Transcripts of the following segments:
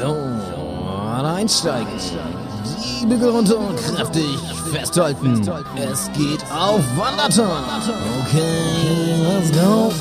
So, einsteigen. Die Bügel runter und kräftig festhalten. Es geht auf Wanderton. Okay, let's go.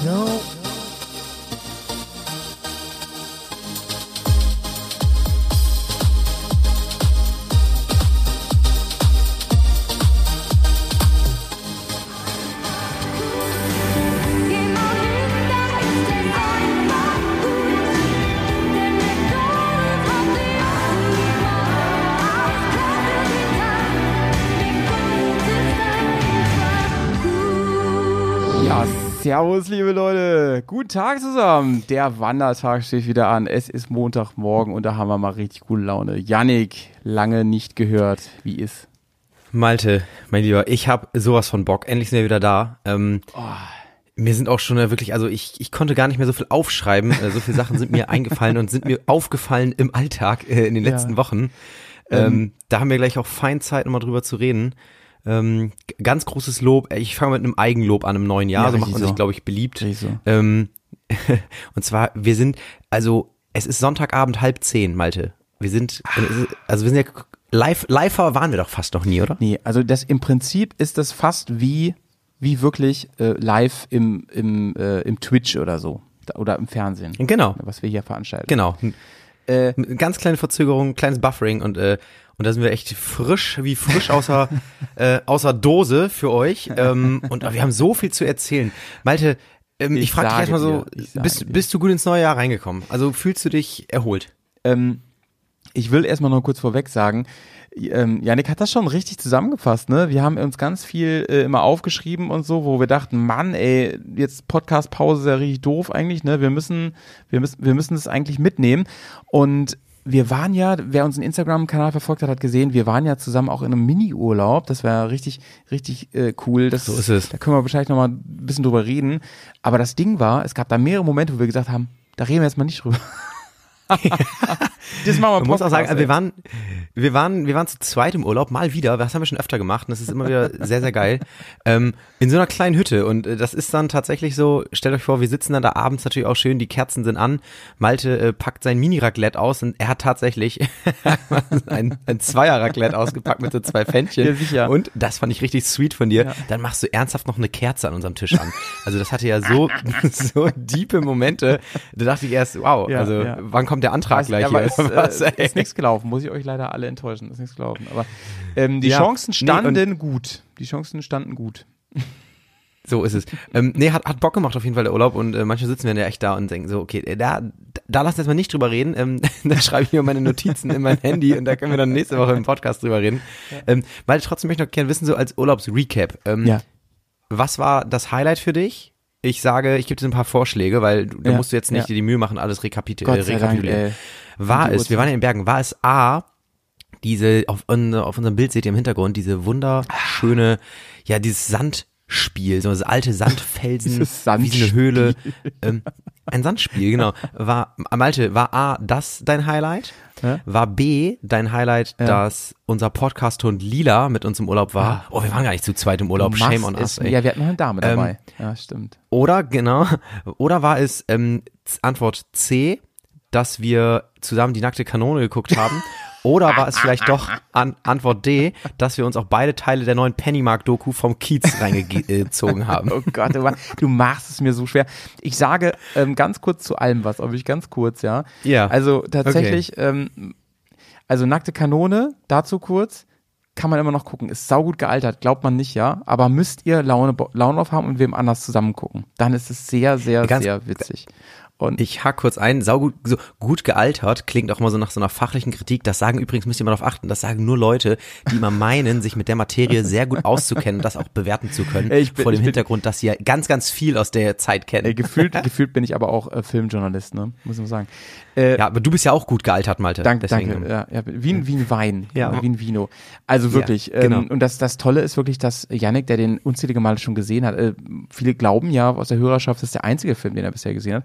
Servus, liebe Leute. Guten Tag zusammen. Der Wandertag steht wieder an. Es ist Montagmorgen und da haben wir mal richtig gute Laune. Yannick, lange nicht gehört. Wie ist? Malte, mein Lieber, ich habe sowas von Bock. Endlich sind wir wieder da. Ähm, Mir sind auch schon äh, wirklich, also ich, ich konnte gar nicht mehr so viel aufschreiben. Äh, so viele Sachen sind mir eingefallen und sind mir aufgefallen im Alltag äh, in den Ja. letzten Wochen. Ähm, da haben wir gleich auch fein Zeit, nochmal drüber zu reden. Ähm, ganz großes Lob. Ich fange mit einem Eigenlob an im neuen Jahr. Ja, so macht man sich, so. glaube ich, beliebt. So. Ähm, und zwar, wir sind, also es ist Sonntagabend halb zehn, Malte. Wir sind, also wir sind ja live, liver waren wir doch fast noch nie, oder? Nee, also das im Prinzip ist das fast wie, wie wirklich äh, live im, im, äh, im Twitch oder so. Oder im Fernsehen. Genau. Was wir hier veranstalten. Genau. Äh, ganz kleine Verzögerung, kleines Buffering und äh, und da sind wir echt frisch, wie frisch außer äh, außer Dose für euch. Ähm, und wir haben so viel zu erzählen. Malte, ähm, ich, Ich frage dich erstmal so, dir, bist, dir. bist du gut ins neue Jahr reingekommen? Also fühlst du dich erholt? Ähm, ich will erstmal noch kurz vorweg sagen, ähm, Janik hat das schon richtig zusammengefasst, ne? Wir haben uns ganz viel äh, immer aufgeschrieben und so, wo wir dachten, Mann, ey, jetzt Podcast-Pause ist ja richtig doof eigentlich, ne? Wir müssen, wir müssen, wir müssen das eigentlich mitnehmen. Und wir waren ja, wer unseren Instagram-Kanal verfolgt hat, hat gesehen, wir waren ja zusammen auch in einem Mini-Urlaub. Das war richtig, richtig äh, cool. Das, So ist es. Da können wir wahrscheinlich noch mal ein bisschen drüber reden. Aber das Ding war, es gab da mehrere Momente, wo wir gesagt haben, da reden wir jetzt mal nicht drüber. das machen wir Man muss auch sagen, also wir waren, wir waren, wir waren zu zweit im Urlaub, mal wieder. Das haben wir schon öfter gemacht und das ist immer wieder sehr, sehr geil. Ähm, in so einer kleinen Hütte und äh, das ist dann tatsächlich so, stellt euch vor, wir sitzen dann da abends natürlich auch schön, die Kerzen sind an. Malte äh, packt sein Mini-Raclette aus und er hat tatsächlich ein, ein Zweier-Raclette ausgepackt mit so zwei Fännchen. Ja, sicher. Und das fand ich richtig sweet von dir. Ja. Dann machst du ernsthaft noch eine Kerze an unserem Tisch an. Also das hatte ja so, so diepe Momente. Da dachte ich erst, wow, Ja, also wann kommt der Antrag gleich aber hier? was, äh, ist nichts gelaufen, muss ich euch leider alle enttäuschen, ist nichts gelaufen. Aber ähm, die Ja. Chancen Nee, standen gut. Die Chancen standen gut. So ist es. Ähm, nee, hat, hat Bock gemacht auf jeden Fall der Urlaub und äh, manche sitzen wir ja echt da und denken so, okay, äh, da, da lass jetzt mal nicht drüber reden. Ähm, da schreibe ich mir meine Notizen in mein Handy und da können wir dann nächste Woche im Podcast drüber reden. Ähm, weil trotzdem möchte ich noch gerne wissen, so als Urlaubsrecap. Ähm, Ja. Was war das Highlight für dich? Ich sage, ich gebe dir ein paar Vorschläge, weil du, da Ja, musst du jetzt nicht ja. dir die Mühe machen, alles rekapit Gott äh, Dank, rekapitulieren. ey. War es, wir waren ja in Bergen, war es A, diese, auf, auf unserem Bild seht ihr im Hintergrund, diese wunderschöne, ja, dieses Sandspiel, so das alte Sandfelsen, Dieses wie eine Sandspiel. Höhle. Ähm, ein Sandspiel, genau. War, Malte, war A, das dein Highlight? Ja. War B, dein Highlight, Ja. dass unser Podcast-Hund Lila mit uns im Urlaub war? Oh, wir waren gar nicht zu zweit im Urlaub, shame on us, ey. Ja, wir hatten noch eine Dame Ähm, dabei. ja, stimmt. Oder, genau, oder war es ähm, Antwort C, dass wir zusammen die nackte Kanone geguckt haben? Oder war es vielleicht doch an, Antwort D, dass wir uns auch beide Teile der neuen Pennymark-Doku vom Kiez reingezogen haben? Oh Gott, du, ma- du machst es mir so schwer. Ich sage ähm, ganz kurz zu allem was, aber ich ganz kurz, ja. Ja. Also tatsächlich, ähm, also nackte Kanone, dazu kurz, kann man immer noch gucken. Ist saugut gealtert, glaubt man nicht, ja. Aber müsst ihr Laune, Laune auf haben und wem anders zusammen gucken. Dann ist es sehr, sehr, Ganz- sehr witzig. Und Ich hack kurz ein, saugut, so gut gealtert, klingt auch immer so nach so einer fachlichen Kritik. Das sagen übrigens, müsst ihr mal darauf achten, das sagen nur Leute, die immer meinen, sich mit der Materie sehr gut auszukennen und das auch bewerten zu können. Bin- vor dem Hintergrund, dass sie ja ganz, ganz viel aus der Zeit kennen. äh, gefühlt, gefühlt bin ich aber auch äh, Filmjournalist, ne? Muss man sagen. Äh, ja, aber du bist ja auch gut gealtert, Malte. Danke, Deswegen, danke. Ja, ja, wie, ein, wie ein Wein, Ja. wie ein Vino. Also wirklich. Ja, genau. ähm, und das, das Tolle ist wirklich, dass Yannick, der den unzählige Male schon gesehen hat, äh, viele glauben ja aus der Hörerschaft, das ist der einzige Film, den er bisher gesehen hat,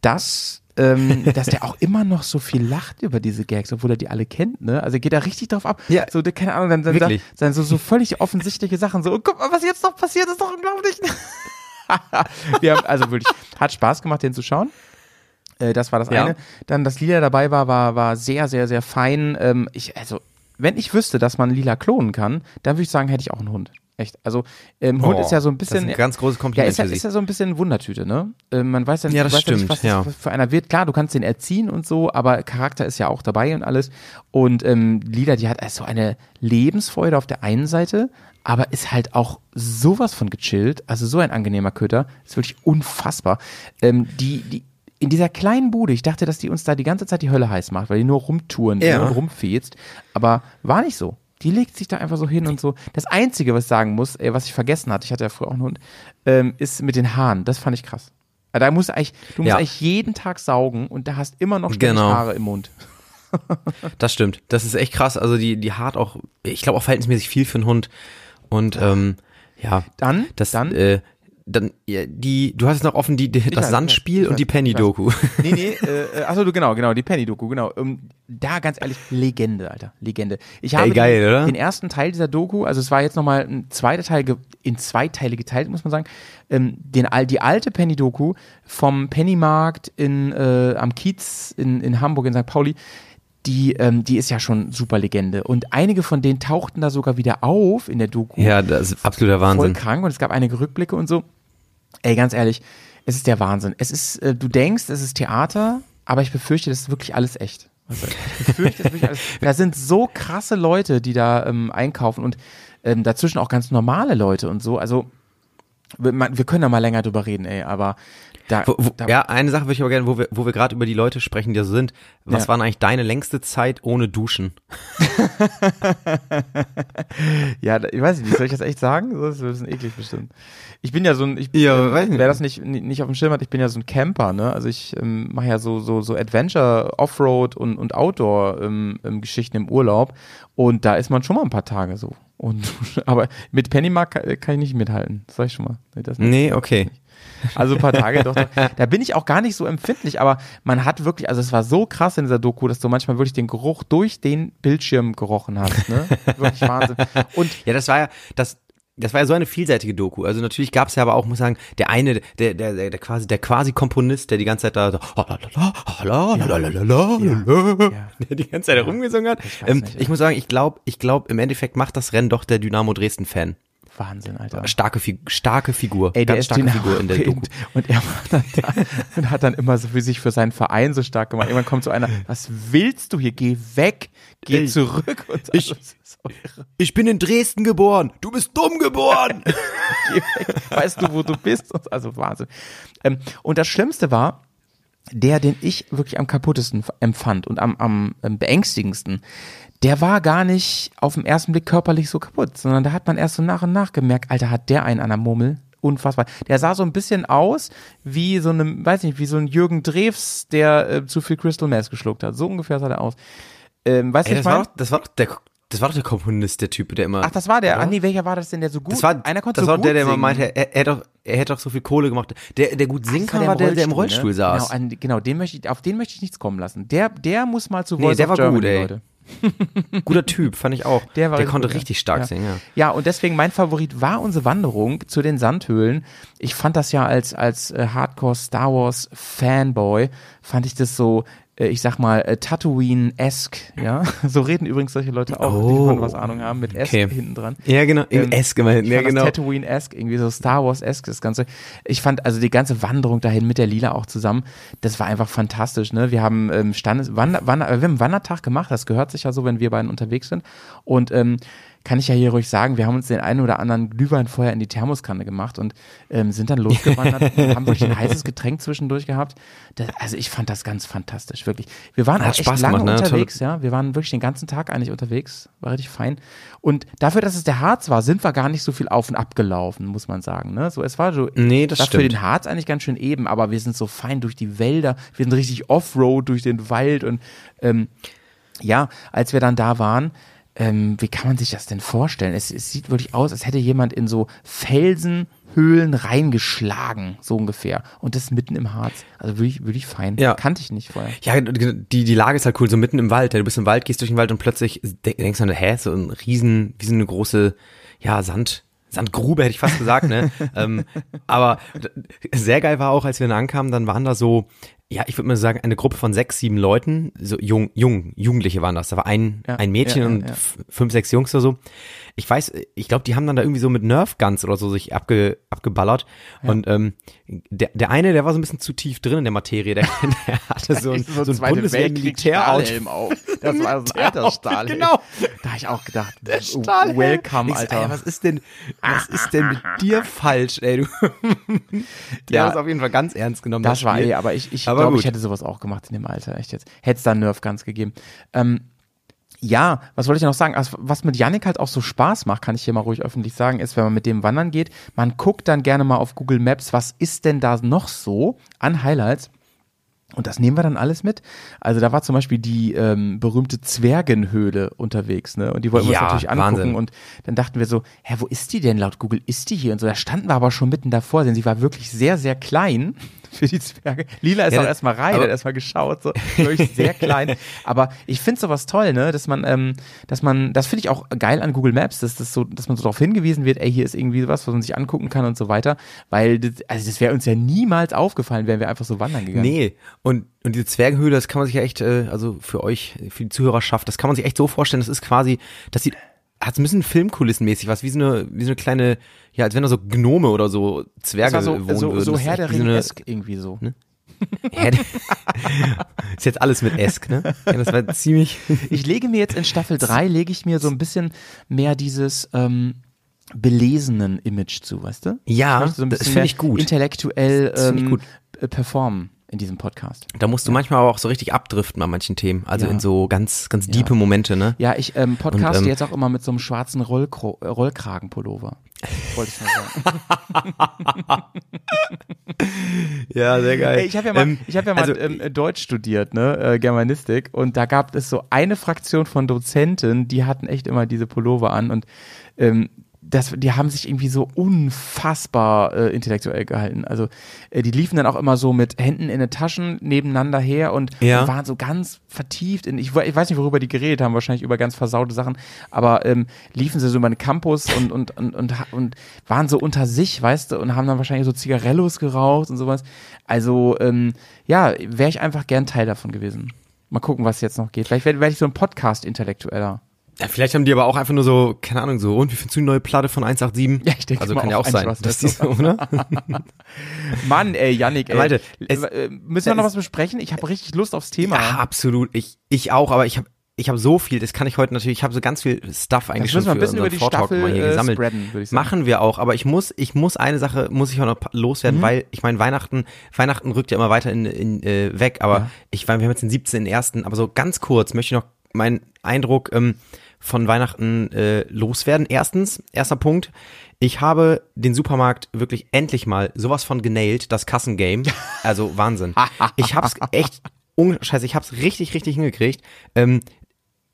dass ähm, dass der auch immer noch so viel lacht über diese Gags, obwohl er die alle kennt, ne? Also er geht da richtig drauf ab. Ja. So, der, keine Ahnung, dann, dann, Wirklich. dann so, so völlig offensichtliche Sachen, so, oh, guck mal, was jetzt noch passiert, ist doch unglaublich. Wir haben, also wirklich, hat Spaß gemacht, den zu schauen. Äh, das war das Ja. eine. Dann das Lila dabei war, war, war sehr, sehr, sehr fein. Ähm, ich, also, wenn ich wüsste, dass man Lila klonen kann, dann würde ich sagen, hätte ich auch einen Hund. Echt. Also, ähm, Hund Oh, ist ja so ein Das bisschen. ist ein ganz großes ja, Kompliment ist ja, für Sie. ist ja so ein bisschen Wundertüte, ne? Ähm, man weiß ja nicht, Ja, das ja nicht stimmt, was ja. das für einer wird. Klar, du kannst den erziehen und so, aber Charakter ist ja auch dabei und alles. Und ähm, Lila, die hat also eine Lebensfreude auf der einen Seite, aber ist halt auch sowas von gechillt. Also so ein angenehmer Köter. Ist wirklich unfassbar. Ähm, die, die, in dieser kleinen Bude, ich dachte, dass die uns da die ganze Zeit die Hölle heiß macht, weil die nur rumtouren Ja. und rumfetzt. Aber war nicht so. Die legt sich da einfach so hin und so. Das Einzige, was ich sagen muss, ey, was ich vergessen hatte, ich hatte ja früher auch einen Hund, ähm, ist mit den Haaren. Das fand ich krass. Da musst du eigentlich, du musst Ja. eigentlich jeden Tag saugen und da hast immer noch Genau. Haare im Mund. Das stimmt. Das ist echt krass. Also die, die hart auch, ich glaube auch verhältnismäßig viel für einen Hund. Und ähm, ja, Dann, das, dann, äh, dann, die, du hast jetzt noch offen die, die das weiß, weiß, Sandspiel ich und die weiß, Penny-Doku. nee, nee, äh, äh, achso, du, genau, genau, die Penny-Doku, genau. Ähm, da ganz ehrlich, Legende, Alter, Legende. Ich habe geil, den, oder? den ersten Teil dieser Doku, also es war jetzt nochmal ein zweiter Teil, in zwei Teile geteilt, muss man sagen, ähm, den, die alte Penny-Doku vom Pennymarkt in, äh, am Kiez in, in Hamburg, in St. Pauli, die, ähm, die ist ja schon super Legende. Und einige von denen tauchten da sogar wieder auf in der Doku Ja, das ist absoluter voll Wahnsinn. krank und es gab einige Rückblicke und so. Ey, ganz ehrlich, es ist der Wahnsinn. Es ist, äh, du denkst, es ist Theater, aber ich befürchte, das ist wirklich alles echt. Also, ich befürchte, das ist wirklich alles. Da sind so krasse Leute, die da ähm, einkaufen und ähm, dazwischen auch ganz normale Leute und so. Also wir können da mal länger drüber reden, ey, aber da, Wo, wo, da ja, eine Sache würde ich aber gerne, wo wir, wo wir gerade über die Leute sprechen, die da so sind. Was Ja. war denn eigentlich deine längste Zeit ohne Duschen? Ja, ich weiß nicht, soll ich das echt sagen? Das ist ein bisschen eklig bestimmt. Ich bin ja so ein, ich, Ja, ähm, weiß nicht. wer das nicht, nicht auf dem Schirm hat, ich bin ja so ein Camper, ne? Also ich ähm, mache ja so, so, so Adventure, Offroad und, und Outdoor-Geschichten ähm, Geschichten im Urlaub. Und da ist man schon mal ein paar Tage so. Und, aber mit Pennymark kann, ich nicht mithalten. Das sag ich schon mal. Nee, das nicht. Also ein paar Tage, doch. Da bin ich auch gar nicht so empfindlich, aber man hat wirklich, also es war so krass in dieser Doku, dass du manchmal wirklich den Geruch durch den Bildschirm gerochen hast, ne? Wirklich Wahnsinn. Und Ja, das war ja, das, das war ja so eine vielseitige Doku. Also natürlich gab es ja aber auch, muss ich sagen, der eine, der, der, der, der quasi, der quasi Komponist, der die ganze Zeit da so, der die ganze Zeit herumgesungen hat. Ich Ähm, nicht, ich muss sagen, ich glaube, ich glaube, im Endeffekt macht das Rennen doch der Dynamo Dresden Fan. Wahnsinn, Alter. Starke, starke Figur. Ey, der ganz starke Figur in der Doku. und, er war dann da und hat dann immer so für sich für seinen Verein so stark gemacht. Irgendwann kommt so einer, was willst du hier? Geh weg, geh Ey, zurück. Und ich- so. Ich bin in Dresden geboren. Du bist dumm geboren. geh weg. Weißt du, wo du bist? Also Wahnsinn. Ähm, und das Schlimmste war, der, den ich wirklich am kaputtesten empfand und am, am ähm, beängstigendsten, der war gar nicht auf den ersten Blick körperlich so kaputt, sondern da hat man erst so nach und nach gemerkt, Alter, hat der einen an der Murmel? Unfassbar. Der sah so ein bisschen aus wie so eine, weiß nicht, wie so ein Jürgen Drews, der äh, zu viel Crystal Meth geschluckt hat. So ungefähr sah der aus. Ähm, weißt du, das war doch, das war doch der, das war doch der Komponist, der Typ, der immer. Ach, das war der. Oder? Ach nee, welcher war das denn, der so gut? Das war, einer konnte das so war gut der, der immer meinte, er, er, doch, er hätte doch so viel Kohle gemacht. Der, der gut singen war kann, war der, der im Rollstuhl, Rollstuhl ne? saß. Genau, an, genau den möchte ich, auf den möchte ich nichts kommen lassen. Der, der muss mal zu Nee, Voice der of war gut, Germany, ey. Leute. Guter Typ, fand ich auch. Der war der konnte gut, ja. richtig stark ja. singen, ja. Ja, und deswegen mein Favorit war unsere Wanderung zu den Sandhöhlen. Ich fand das ja als, als äh, Hardcore Star Wars Fanboy, fand ich das so, ich sag mal, äh, Tatooine-esque, ja. So reden übrigens solche Leute auch, die Oh. von was Ahnung haben, mit S Okay. hinten dran. Ja, genau. Ähm, Esk immerhin. Ja, genau. das Tatooine-esque, irgendwie so Star Wars-esque, das Ganze. Ich fand also die ganze Wanderung dahin mit der Lila auch zusammen, das war einfach fantastisch, ne? Wir haben ähm, Standes, Wander, Wander, äh, wir haben einen Wandertag gemacht, das gehört sich ja so, wenn wir beiden unterwegs sind. Und ähm, kann ich ja hier ruhig sagen, wir haben uns den einen oder anderen Glühwein vorher in die Thermoskanne gemacht und ähm, sind dann losgewandert und haben wirklich ein heißes Getränk zwischendurch gehabt. Das, also ich fand das ganz fantastisch, wirklich. Wir waren Hat auch echt Spaß lange gemacht, ne? unterwegs, ja. Wir waren wirklich den ganzen Tag eigentlich unterwegs, war richtig fein. Und dafür, dass es der Harz war, sind wir gar nicht so viel auf und ab gelaufen, muss man sagen. Ne? So, es war so, Nee, das war für den Harz eigentlich ganz schön eben, aber wir sind so fein durch die Wälder, wir sind richtig Offroad durch den Wald und ähm, ja, als wir dann da waren, ähm, wie kann man sich das denn vorstellen? Es, es sieht wirklich aus, als hätte jemand in so Felsenhöhlen reingeschlagen, so ungefähr. Und das mitten im Harz. Also wirklich, wirklich fein. Ja. Kannte ich nicht vorher. Ja, die, die Lage ist halt cool, so mitten im Wald. Ja, Du bist im Wald, gehst durch den Wald und plötzlich de- denkst du, hä, so ein riesen, wie so eine große, ja, Sand, Sandgrube, hätte ich fast gesagt, ne? ähm, aber sehr geil war auch, als wir dann ankamen, dann waren da so, Ja, ich würde mal sagen, eine Gruppe von sechs, sieben Leuten, so jung, jung, Jugendliche waren das. Da war ein, Ja, ein Mädchen ja, ja, und fünf, sechs Jungs oder so. Ich weiß, ich glaube, die haben dann da irgendwie so mit Nerf Guns oder so sich abge, abgeballert. Und ähm, der, der eine, der war so ein bisschen zu tief drin in der Materie. Der, der hatte so ein, so ein Bundeswehr-Militär-Outfit. auf. Das war so ein alter Stahlhelm. Genau. Da habe ich auch gedacht, Stahlhelm. welcome, Ich so, Alter. Ey, was ist denn, was ist denn mit dir falsch, ey, du? Der Ja. hat es auf jeden Fall ganz ernst genommen. Das war Spiel. eh, aber ich, ich Aber glaube, gut. ich hätte sowas auch gemacht in dem Alter, echt jetzt. Hätte es da Nerf Guns gegeben. Ähm, ja, was wollte ich noch sagen? Also, was mit Yannick halt auch so Spaß macht, kann ich hier mal ruhig öffentlich sagen, ist, wenn man mit dem wandern geht, man guckt dann gerne mal auf Google Maps, was ist denn da noch so an Highlights? Und das nehmen wir dann alles mit. Also da war zum Beispiel die ähm, berühmte Zwergenhöhle unterwegs, ne? Und die wollten wir Ja, uns natürlich angucken. Wahnsinn. Und dann dachten wir so, hä, wo ist die denn? Laut Google ist die hier und so. Da standen wir aber schon mitten davor, denn sie war wirklich sehr, sehr klein für die Zwerge. Lila ist Ja, auch erstmal rein, hat erstmal geschaut, so wirklich sehr klein. Aber ich finde sowas toll, ne? Dass man, ähm, dass man, das finde ich auch geil an Google Maps, dass das so, dass man so darauf hingewiesen wird, ey, hier ist irgendwie was, was man sich angucken kann und so weiter. Weil das, also das wäre uns ja niemals aufgefallen, wären wir einfach so wandern gegangen. Nee, und, und diese Zwergenhöhle, das kann man sich ja echt, äh, also für euch, für die Zuhörerschaft, das kann man sich echt so vorstellen, das ist quasi, das sieht, hat so ein bisschen Filmkulissenmäßig was, wie so eine, wie so eine kleine, ja, als wenn da so Gnome oder so Zwerge so, wohnen so, würden. so Herr der wie so irgendwie so. Der- ist jetzt alles mit Esk, ne? Ja, das war ziemlich, Ich lege mir jetzt in Staffel 3, lege ich mir so ein bisschen mehr dieses ähm, belesenen Image zu, weißt du? Ja, ich so ein das bisschen finde ich gut. intellektuell ähm, gut. performen in diesem Podcast. da musst du manchmal aber auch so richtig abdriften bei manchen Themen, also Ja. in so ganz, ganz diepe Momente, ne? Ja, ich ähm, podcaste Und, ähm, jetzt auch immer mit so einem schwarzen Rollkro äh, Rollkragenpullover. Wollte ich mal sagen. Ja, sehr geil. Ey, ich habe ja mal, Ähm, ich hab ja mal also, ähm, Deutsch studiert, ne, äh, Germanistik, und da gab es so eine Fraktion von Dozenten, die hatten echt immer diese Pullover an und ähm, das, die haben sich irgendwie so unfassbar äh, intellektuell gehalten. Also äh, die liefen dann auch immer so mit Händen in den Taschen nebeneinander her und, Ja. und waren so ganz vertieft in, ich, ich weiß nicht, worüber die geredet haben, wahrscheinlich über ganz versaute Sachen, aber ähm, liefen sie so über den Campus und, und, und, und, und waren so unter sich, weißt du, und haben dann wahrscheinlich so Zigarellos geraucht und sowas. Also, ähm, ja, wäre ich einfach gern Teil davon gewesen. Mal gucken, was jetzt noch geht. Vielleicht werde werd ich so ein Podcast-Intellektueller. Ja, vielleicht haben die aber auch einfach nur so, keine Ahnung, so, und wie findest du die neue Platte von 187? Ja, ich denke Also kann ja auch sein, dass die so, oder? Mann, ey, Yannick, ey. Warte, es- äh, müssen wir noch was besprechen? Ich habe richtig Lust aufs Thema. Ja, absolut. Ich, ich auch, aber ich habe ich hab so viel, das kann ich heute natürlich, ich habe so ganz viel Stuff eigentlich müssen wir ein schon für bisschen über die Vortalk Staffel mal hier äh, gesammelt. spreaden. Machen wir auch, aber ich muss, ich muss eine Sache, muss ich auch noch loswerden, weil ich meine, Weihnachten, Weihnachten rückt ja immer weiter in, in, äh, weg, aber Ja. ich meine, wir haben jetzt den 17. ersten, aber so ganz kurz möchte ich noch meinen Eindruck ähm, von Weihnachten äh, loswerden. Erstens, erster Punkt, ich habe den Supermarkt wirklich endlich mal sowas von genailt, das Kassengame. Also Wahnsinn. Ich hab's echt, scheiße, ich hab's richtig, richtig hingekriegt. Ähm,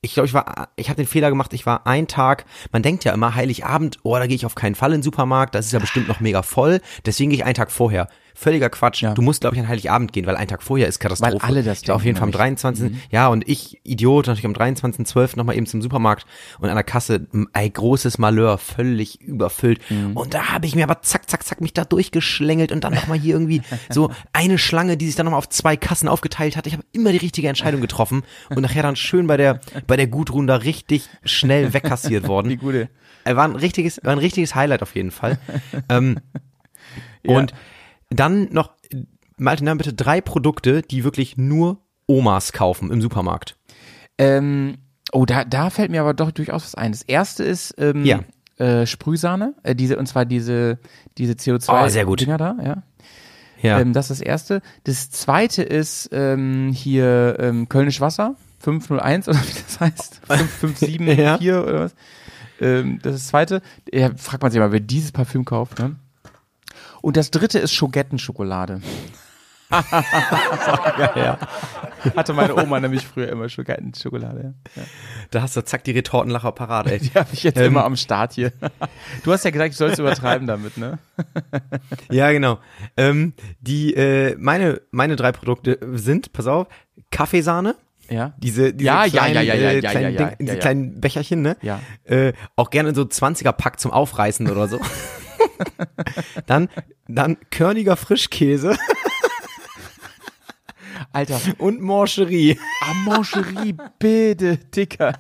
ich glaube, ich war, ich habe den Fehler gemacht, ich war ein Tag, man denkt ja immer, Heiligabend, oh, da gehe ich auf keinen Fall in den Supermarkt, das ist ja bestimmt noch mega voll, deswegen gehe ich einen Tag vorher. Völliger Quatsch. Ja. Du musst, glaube ich, an Heiligabend gehen, weil ein Tag vorher ist Katastrophe. Weil alle das war auf jeden Fall am denken, Mhm. 23. Ja, und ich, Idiot, natürlich am 23.12. nochmal eben zum Supermarkt und an der Kasse, ein großes Malheur, völlig überfüllt. Mhm. Und da habe ich mir aber zack, zack, zack mich da durchgeschlängelt und dann nochmal hier irgendwie so eine Schlange, die sich dann nochmal auf zwei Kassen aufgeteilt hat. Ich habe immer die richtige Entscheidung getroffen und nachher dann schön bei der, bei der Gudrun da richtig schnell wegkassiert worden. Die gute. Er war ein richtiges, war ein richtiges Highlight auf jeden Fall. ähm, Und dann noch, Malte, dann bitte drei Produkte, die wirklich nur Omas kaufen im Supermarkt. Ähm, oh, da, da fällt mir aber doch durchaus was ein. Das erste ist ähm, Ja. äh, Sprühsahne, äh, diese, und zwar diese, diese CO2 Oh, sehr gut. Dinger da, ja. Ja. Ähm, das ist das erste. Das zweite ist ähm, hier ähm, Kölnisch Wasser, 501 oder wie das heißt. 5574 Ja. oder was. Ähm, das ist das zweite. Ja, fragt man sich mal, wer dieses Parfüm kauft. Ne? Und das dritte ist Schogettenschokolade. ja, ja. Hatte meine Oma nämlich früher immer Schogettenschokolade. Ja. Da hast du zack die Retortenlacher parat, ey. Die habe ich jetzt Ähm. immer am Start hier. Du hast ja gesagt, ich soll es übertreiben damit, ne? Ja, genau. Ähm, die, äh, meine, meine drei Produkte sind, pass auf, Kaffeesahne. Ja. Diese, diese Ja, ja, kleinen, ja, ja, ja, äh, ja, kleinen, ja, ja, Ding, diese kleinen Becherchen, ne? Ja. Äh, auch gerne in so 20er Pack zum Aufreißen oder so. dann, dann körniger Frischkäse. Alter, Und Mancherie. Amancherie, bitte, Dicker.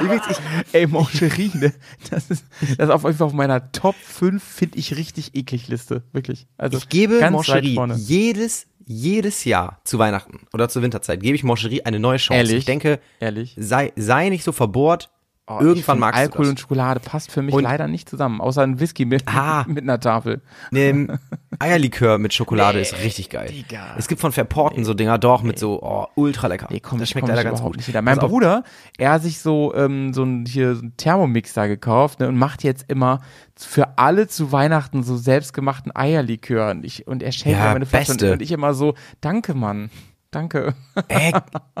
Übrigens, ich, ey, Mancherie, ne? Das ist, das ist auf jeden Fall auf meiner Top 5, finde ich, richtig eklig Liste. Wirklich. Also, Ich gebe Mancherie jedes, jedes Jahr zu Weihnachten oder zur Winterzeit, gebe ich Mancherie eine neue Chance. Ehrlich? Ich denke, Ehrlich. sei, sei nicht so verbohrt. Oh, Irgendwann magst Alkohol du und Schokolade passt für mich Und- leider nicht zusammen, außer ein Whisky mit, Ah. mit einer Tafel. Ähm, Eierlikör mit Schokolade ist richtig geil. Digga. Es gibt von Verporten so Dinger, doch, mit so, oh, ultra lecker. Nee, komm, das schmeckt komm leider ganz gut. nicht wieder. Mein auf. Bruder, er hat sich so, ähm, so ein, hier, so ein Thermomix da gekauft ne, und macht jetzt immer für alle zu Weihnachten so selbstgemachten Eierlikör. Und, ich, und er schenkt Ja, mir meine Flasche. Und ich immer so, danke, Mann. Danke. Ey,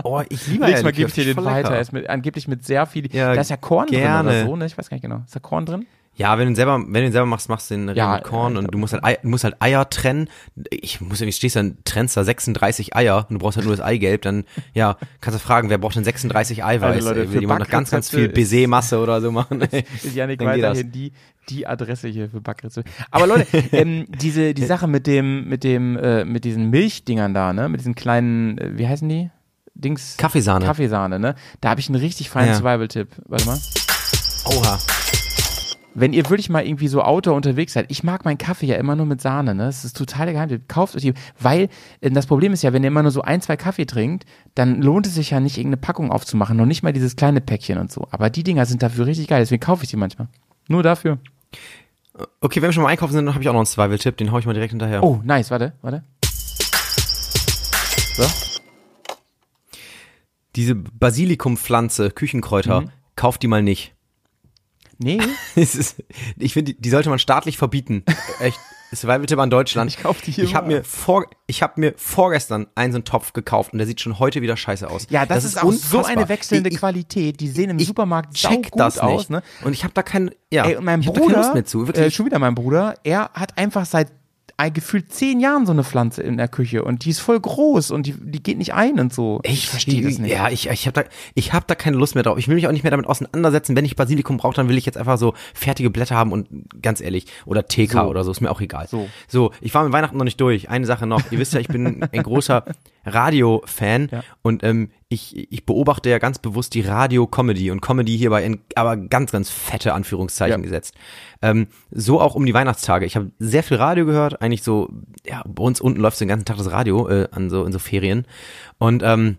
oh, ich liebe Nächstes Mal gebe ich dir den weiter. Er ist mit, angeblich mit sehr viel. Ja, da ist ja Korn drin gerne. oder so, ne? Ich weiß gar nicht genau. Ist da Korn drin? Ja, wenn du ihn selber, wenn du ihn selber machst, machst du den Ja, mit Korn ja, ich und du musst halt, Ei, du musst halt Eier trennen. Ich muss irgendwie stehst dann trennst da 36 Eier und du brauchst halt nur das Eigelb, dann ja, kannst du fragen, wer braucht denn 36 Eiweiß? Also Leute, ey, will jemand noch ganz ganz viel Baiser-Masse oder so machen? ey? Ist Janik weiterhin die, die Adresse hier für Backrezepte. Aber Leute, ähm, diese, die Sache mit dem, mit dem, äh, mit diesen Milchdingern da, ne? Mit diesen kleinen, äh, wie heißen die? Dings. Kaffeesahne. Kaffeesahne, ne? Da habe ich einen richtig feinen Ja. Survival-Tipp. Warte mal. Oha. Wenn ihr wirklich mal irgendwie so Outdoor unterwegs seid, ich mag meinen Kaffee ja immer nur mit Sahne, ne? Das ist total Geheimtipp. Kauft euch die, weil äh, das Problem ist ja, wenn ihr immer nur so ein, zwei Kaffee trinkt, dann lohnt es sich ja nicht, irgendeine Packung aufzumachen, noch nicht mal dieses kleine Päckchen und so. Aber die Dinger sind dafür richtig geil, deswegen kaufe ich die manchmal. Nur dafür. Okay, wenn wir schon mal einkaufen sind, dann habe ich auch noch einen Survival-Tipp, den hau ich mal direkt hinterher. Oh, nice, warte, warte. So. Diese Basilikumpflanze, Küchenkräuter, Mhm. kauft die mal nicht. Nee, ist, ich finde, die sollte man staatlich verbieten. Echt. Survival-Tipp an Deutschland. Ich kauf die hier Ich habe mir vor, ich habe mir vorgestern einen so einen Topf gekauft und der sieht schon heute wieder scheiße aus. ja, das, ist auch so unfassbar. eine wechselnde ich, Qualität. Die sehen im ich Supermarkt check saugut das nicht. aus, ne? Und ich habe da keinen, ja, Ey, mein hab Bruder, Lust mehr zu. Wirklich. äh, schon wieder mein Bruder, er hat einfach seit gefühlt zehn Jahren so eine Pflanze in der Küche und die ist voll groß und die, die geht nicht ein und so. Ich verstehe das nicht. Ja, ich, ich habe da, ich hab da keine Lust mehr drauf. Ich will mich auch nicht mehr damit auseinandersetzen. Wenn ich Basilikum brauche, dann will ich jetzt einfach so fertige Blätter haben und ganz ehrlich, oder TK So. oder so, ist mir auch egal. So. so, ich war mit Weihnachten noch nicht durch. Eine Sache noch. Ihr wisst ja, ich bin ein großer Radio-Fan Ja. und ähm, ich, ich beobachte ja ganz bewusst die Radio-Comedy und Comedy hierbei in aber ganz, ganz fette Anführungszeichen Ja. gesetzt. Ähm, so auch um die Weihnachtstage. Ich habe sehr viel Radio gehört, eigentlich so, ja, bei uns unten läuft so den ganzen Tag das Radio äh, an so in so Ferien. Und ähm,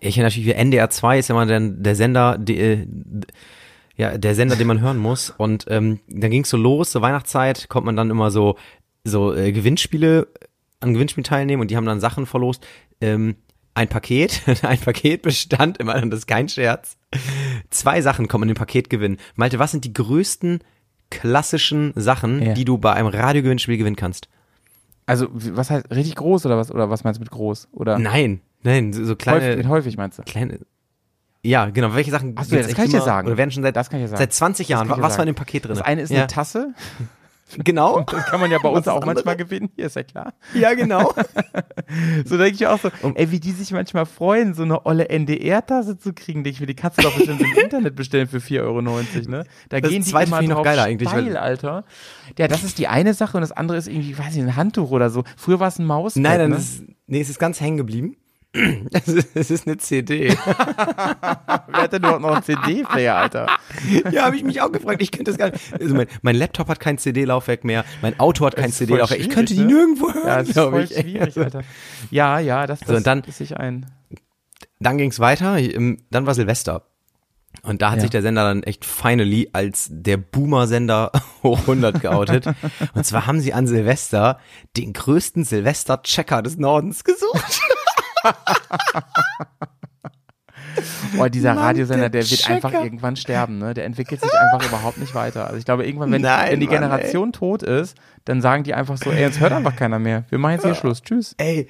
ich natürlich, wie NDR 2 ist ja immer der, der Sender, die, äh, ja, der Sender, den man hören muss. Und ähm, dann ging's so los, zur Weihnachtszeit kommt man dann immer so, so äh, Gewinnspiele, an Gewinnspielen teilnehmen und die haben dann Sachen verlost. Ähm, ein Paket, ein Paket bestand, immer, das ist kein Scherz. Zwei Sachen kommen in dem Paket gewinnen. Malte, was sind die größten klassischen Sachen, Ja. die du bei einem Radiogewinnspiel gewinnen kannst? Also, was heißt richtig groß oder was? Oder was meinst du mit groß? Oder Nein, nein, so, so häufig, kleine, mit häufig meinst du? kleine. Ja, genau. Welche Sachen? Ach so, ja, das kann ich dir sagen. Oder werden schon seit Das kann ich dir sagen. seit 20 Jahren. Was war sagen. in dem Paket drin? Das eine ist ja. eine Tasse. Genau. Das kann man ja bei uns auch manchmal andere? gewinnen. Hier ist ja klar. Ja, genau. So denke ich auch so, ey, wie die sich manchmal freuen, so eine olle NDR-Tasse zu kriegen. Ich mir, die du doch bestimmt im Internet bestellen für 4,90 Euro, ne? Da Das gehen die immer noch geiler eigentlich, steil, Alter. Ja, das ist die eine Sache und das andere ist irgendwie, weiß ich, ein Handtuch oder so. Früher war es ein Mauspad, Nein, nein, ne? das ist, nee, es ist ganz hängen geblieben. Es ist, eine CD. Wer hat denn überhaupt noch einen CD-Player, Alter? ja, habe ich mich auch gefragt. Ich könnte das gar nicht. Also mein, mein Laptop hat kein CD-Laufwerk mehr. Mein Auto hat kein CD-Laufwerk. Ich könnte die ne? nirgendwo hören. Ja, das ist voll ich. schwierig, Alter. Ja, ja, das, das So, und dann- ist sich ein. Dann ging's weiter. Dann war Silvester. Und da hat Ja. sich der Sender dann echt finally als der Boomer-Sender hoch 100 geoutet. Und zwar haben sie an Silvester den größten Silvester-Checker des Nordens gesucht. Boah, dieser Mann, Radiosender, der der wird einfach irgendwann sterben, ne? Der entwickelt sich einfach überhaupt nicht weiter. Also ich glaube, irgendwann, wenn, Nein, wenn die Mann, Generation tot ist, dann sagen die einfach so, ey, jetzt hört einfach keiner mehr. Wir machen jetzt hier Schluss. Tschüss. Ey,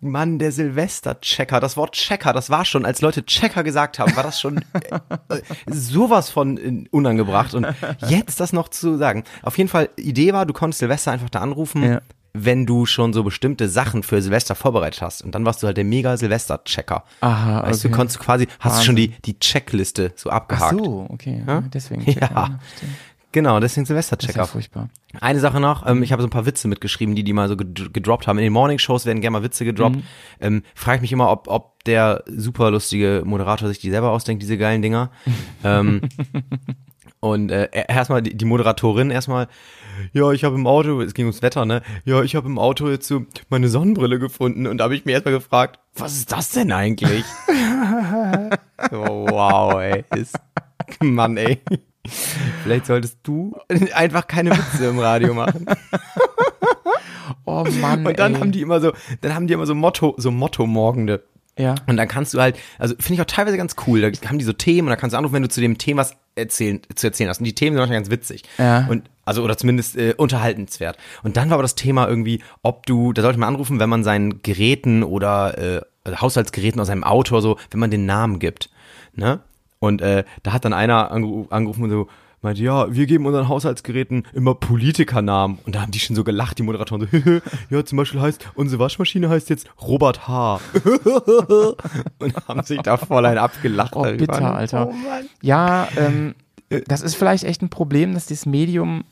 Mann, der Silvester-Checker, das Wort Checker, das war schon, als Leute Checker gesagt haben, war das schon äh, sowas von äh, unangebracht. Und jetzt das noch zu sagen. Auf jeden Fall, Idee war, du konntest Silvester einfach da anrufen, Ja. Wenn du schon so bestimmte Sachen für Silvester vorbereitet hast. Und dann warst du halt der mega Silvester-Checker. Aha, Weißt du, okay. konntest quasi, hast du schon die, die Checkliste so Ach abgehakt. so, okay. Ja? Deswegen. Ja. verstehe. Genau, deswegen Das ist ja furchtbar. Eine Sache noch, ähm, ich habe so ein paar Witze mitgeschrieben, die die mal so ged- gedroppt haben. In den Morning-Shows werden gerne mal Witze gedroppt. Ähm, Frage ich mich immer, ob, ob der super lustige Moderator sich die selber ausdenkt, diese geilen Dinger. ähm, und äh, erstmal die, die Moderatorin erstmal, ja, ich habe im Auto, es ging ums Wetter, ne? Ja, ich habe im Auto jetzt so meine Sonnenbrille gefunden und da habe ich mir erstmal gefragt, was ist das denn eigentlich? oh, wow, ey. Ist, Mann, ey. Vielleicht solltest du einfach keine Witze im Radio machen. Oh Mann, Und dann ey. haben die immer so, dann haben die immer so Motto, so Motto-Morgende. Ja. Und dann kannst du halt, also finde ich auch teilweise ganz cool. Da haben die so Themen und da kannst du anrufen, wenn du zu dem Thema was erzählen, zu erzählen hast. Und die Themen sind manchmal ganz witzig. Ja. Und also oder zumindest äh, unterhaltenswert. Und dann war aber das Thema irgendwie, ob du, da sollte man anrufen, wenn man seinen Geräten oder äh, also Haushaltsgeräten aus seinem Auto oder so, wenn man den Namen gibt. Ne? Und äh, da hat dann einer angeru angerufen und so, meinte, ja, wir geben unseren Haushaltsgeräten immer Politikernamen. Und da haben die schon so gelacht, die Moderatoren so, ja, zum Beispiel heißt, unsere Waschmaschine heißt jetzt Robert H. und haben sich da voll ein abgelacht. Oh, bitter, Alter. Oh. Ja, ähm, das ist vielleicht echt ein Problem, dass dieses Medium,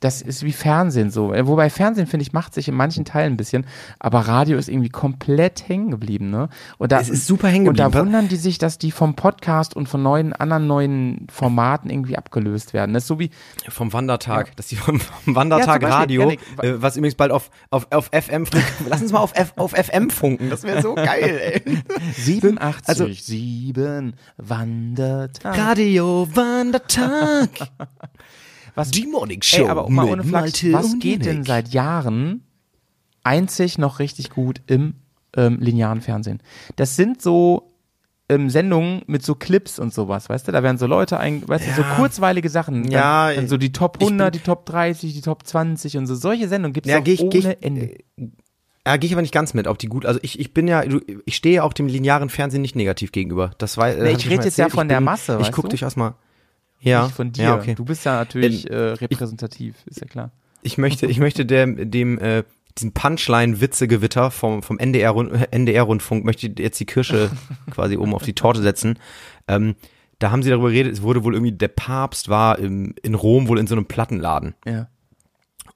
das ist wie Fernsehen so. Äh, Wobei Fernsehen, finde ich, macht sich in manchen Teilen ein bisschen, aber Radio ist irgendwie komplett hängen geblieben, ne? Und da, Es ist super hängen Und da geblieben. wundern die sich, dass die vom Podcast und von neuen, anderen neuen Formaten irgendwie abgelöst werden. Das ist so wie, Vom Wandertag, dass die vom, vom Wandertag Ja, Beispiel, Radio, Yannick, wa- äh, was übrigens bald auf, auf, auf FM, lass uns mal auf, F, auf FM funken, das wäre so geil, ey. 87, Also- 7, Wandertag. Radio Wandertag. Was- Die Morning Show Ey, aber mal ohne Flachs, was geht denn seit Jahren einzig noch richtig gut im ähm, linearen Fernsehen? Das sind so ähm, Sendungen mit so Clips und sowas, weißt du? Da werden so Leute ein, weißt du, so Ja. kurzweilige Sachen. Dann, Ja, dann so die Top ich 100, bin- die Top 30, die Top 20 und so. Solche Sendungen gibt's Ja, ja, ich- ohne ich- Ende. Ja, gehe ich aber nicht ganz mit, ob die gut, also ich, ich bin ja, ich stehe auch dem linearen Fernsehen nicht negativ gegenüber. Das war, Nee, ich rede jetzt ja von der Masse, Ich weißt guck du? durchaus mal. Ja, Nicht von dir. Ja, okay. Du bist ja natürlich äh, repräsentativ, ist ja klar. Ich möchte, ich möchte dem, dem äh, diesen Punchline-Witzegewitter vom, vom NDR, Rund- äh, NDR-Rundfunk, möchte ich jetzt die Kirsche quasi oben auf die Torte setzen. Ähm, da haben sie darüber geredet, es wurde wohl irgendwie, der Papst war im, in Rom wohl in so einem Plattenladen. Ja.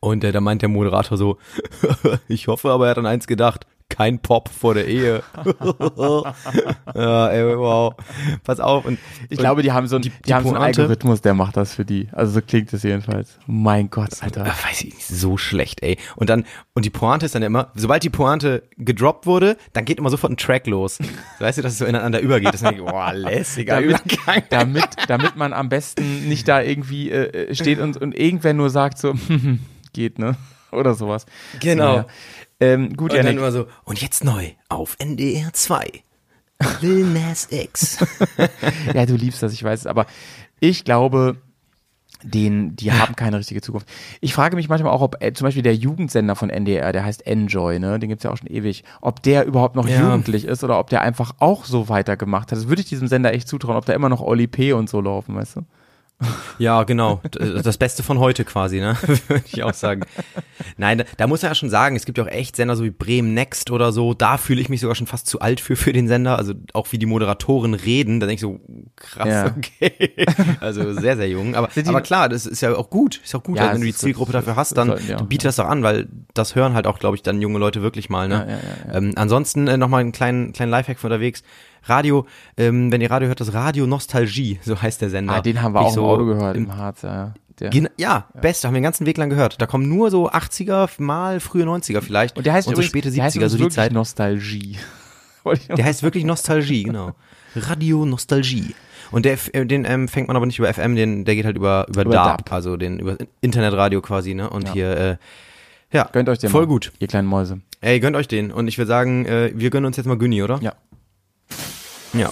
Und äh, da meint der Moderator so, ich hoffe aber, er hat an eins gedacht, kein Pop vor der Ehe. ja, ey, wow. Pass auf. Und Ich glaube, die haben so, ein, die, die haben so einen Algorithmus, der macht das für die. Also so klingt es jedenfalls. Mein Gott, Alter. Äh, weiß ich nicht, so schlecht, ey. Und dann, und die Pointe ist dann immer, sobald die Pointe gedroppt wurde, dann geht immer sofort ein Track los. Weißt du, dass es so ineinander übergeht. Das ist dann, boah, lässiger damit, Übergang. damit, damit man am besten nicht da irgendwie äh, steht und, und irgendwer nur sagt so, geht, ne? Oder sowas. Genau. Naja. Ähm, gut, Und dann Janik. immer so, und jetzt neu auf NDR 2. Lil Nas X. Ja, du liebst das, ich weiß es, aber ich glaube, den, die haben keine richtige Zukunft. Ich frage mich manchmal auch, ob äh, zum Beispiel der Jugendsender von NDR, der heißt Enjoy, ne, den gibt's ja auch schon ewig, ob der überhaupt noch Ja. jugendlich ist oder ob der einfach auch so weitergemacht hat. Das würde ich diesem Sender echt zutrauen, ob da immer noch Oli P. und so laufen, weißt du? Ja, genau. D- Das Beste von heute quasi, ne? Würde ich auch sagen. Nein, da, da muss man ja schon sagen, es gibt ja auch echt Sender so wie Bremen Next oder so. Da fühle ich mich sogar schon fast zu alt für, für den Sender. Also auch wie die Moderatoren reden, da denke ich so, krass, Ja. okay. Also sehr, sehr jung. Aber, aber klar, das ist ja auch gut. Ist auch gut, Ja, wenn es du die Zielgruppe das- dafür hast, dann auch, du bietest das doch an, weil das hören halt auch, glaube ich, dann junge Leute wirklich mal, ne? Ja, Ähm, ansonsten äh, nochmal einen kleinen, kleinen Lifehack von unterwegs. Radio, ähm, wenn ihr Radio hört, das Radio Nostalgie, so heißt der Sender. Ah, den haben wir Ich auch im so Auto gehört, im im Harz, ja. Der. Gen ja, beste, haben wir den ganzen Weg lang gehört. Da kommen nur so 80er, mal frühe 90er vielleicht. Und der heißt so übrigens, späte der heißt 70er, so die wirklich Zeit. Nostalgie. Der heißt wirklich Nostalgie, genau. Radio Nostalgie. Und der, äh, den ähm, fängt man aber nicht über FM, den, der geht halt über, über, Über DAB, DAB. also den über Internetradio quasi, ne? Und Ja. hier, äh, ja, Gönnt euch den voll mal, gut. Ihr kleinen Mäuse. Ey, gönnt euch den. Und ich würde sagen, äh, wir gönnen uns jetzt mal Günni, oder? Ja. Ja.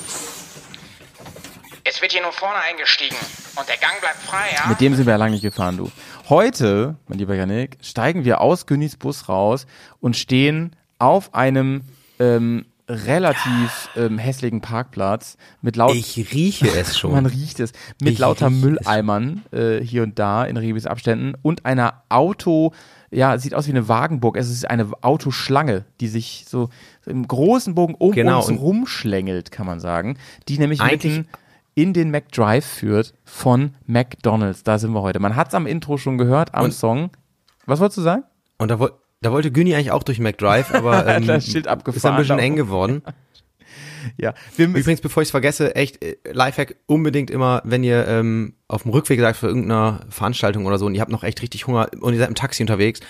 Es wird hier nur vorne eingestiegen und der Gang bleibt frei, ja? Mit dem sind wir ja lange nicht gefahren, du. Heute, mein lieber Janik, steigen wir aus Günnis Bus raus und stehen auf einem ähm, relativ ähm, hässlichen Parkplatz mit laut Ich rieche es schon. man riecht es mit Ich lauter. Mülleimern äh, hier und da in regelmäßigen Abständen und einer Auto ja sieht aus wie eine Wagenburg es ist eine Autoschlange die sich so im großen Bogen um Genau, uns rumschlängelt kann man sagen die nämlich Eigentlich- mitten in den McDrive führt von McDonalds. Da sind wir heute. Man hat es am Intro schon gehört, am Und- Song. Was wolltest du sagen? Und da, woll- da wollte Günni eigentlich auch durch McDrive, aber ähm, Das Schild ist ein abgefahren. bisschen eng geworden. Ja, Übrigens, bevor ich es vergesse, echt, äh, Lifehack unbedingt immer, wenn ihr ähm, auf dem Rückweg seid für irgendeine Veranstaltung oder so und ihr habt noch echt richtig Hunger und ihr seid im Taxi unterwegs,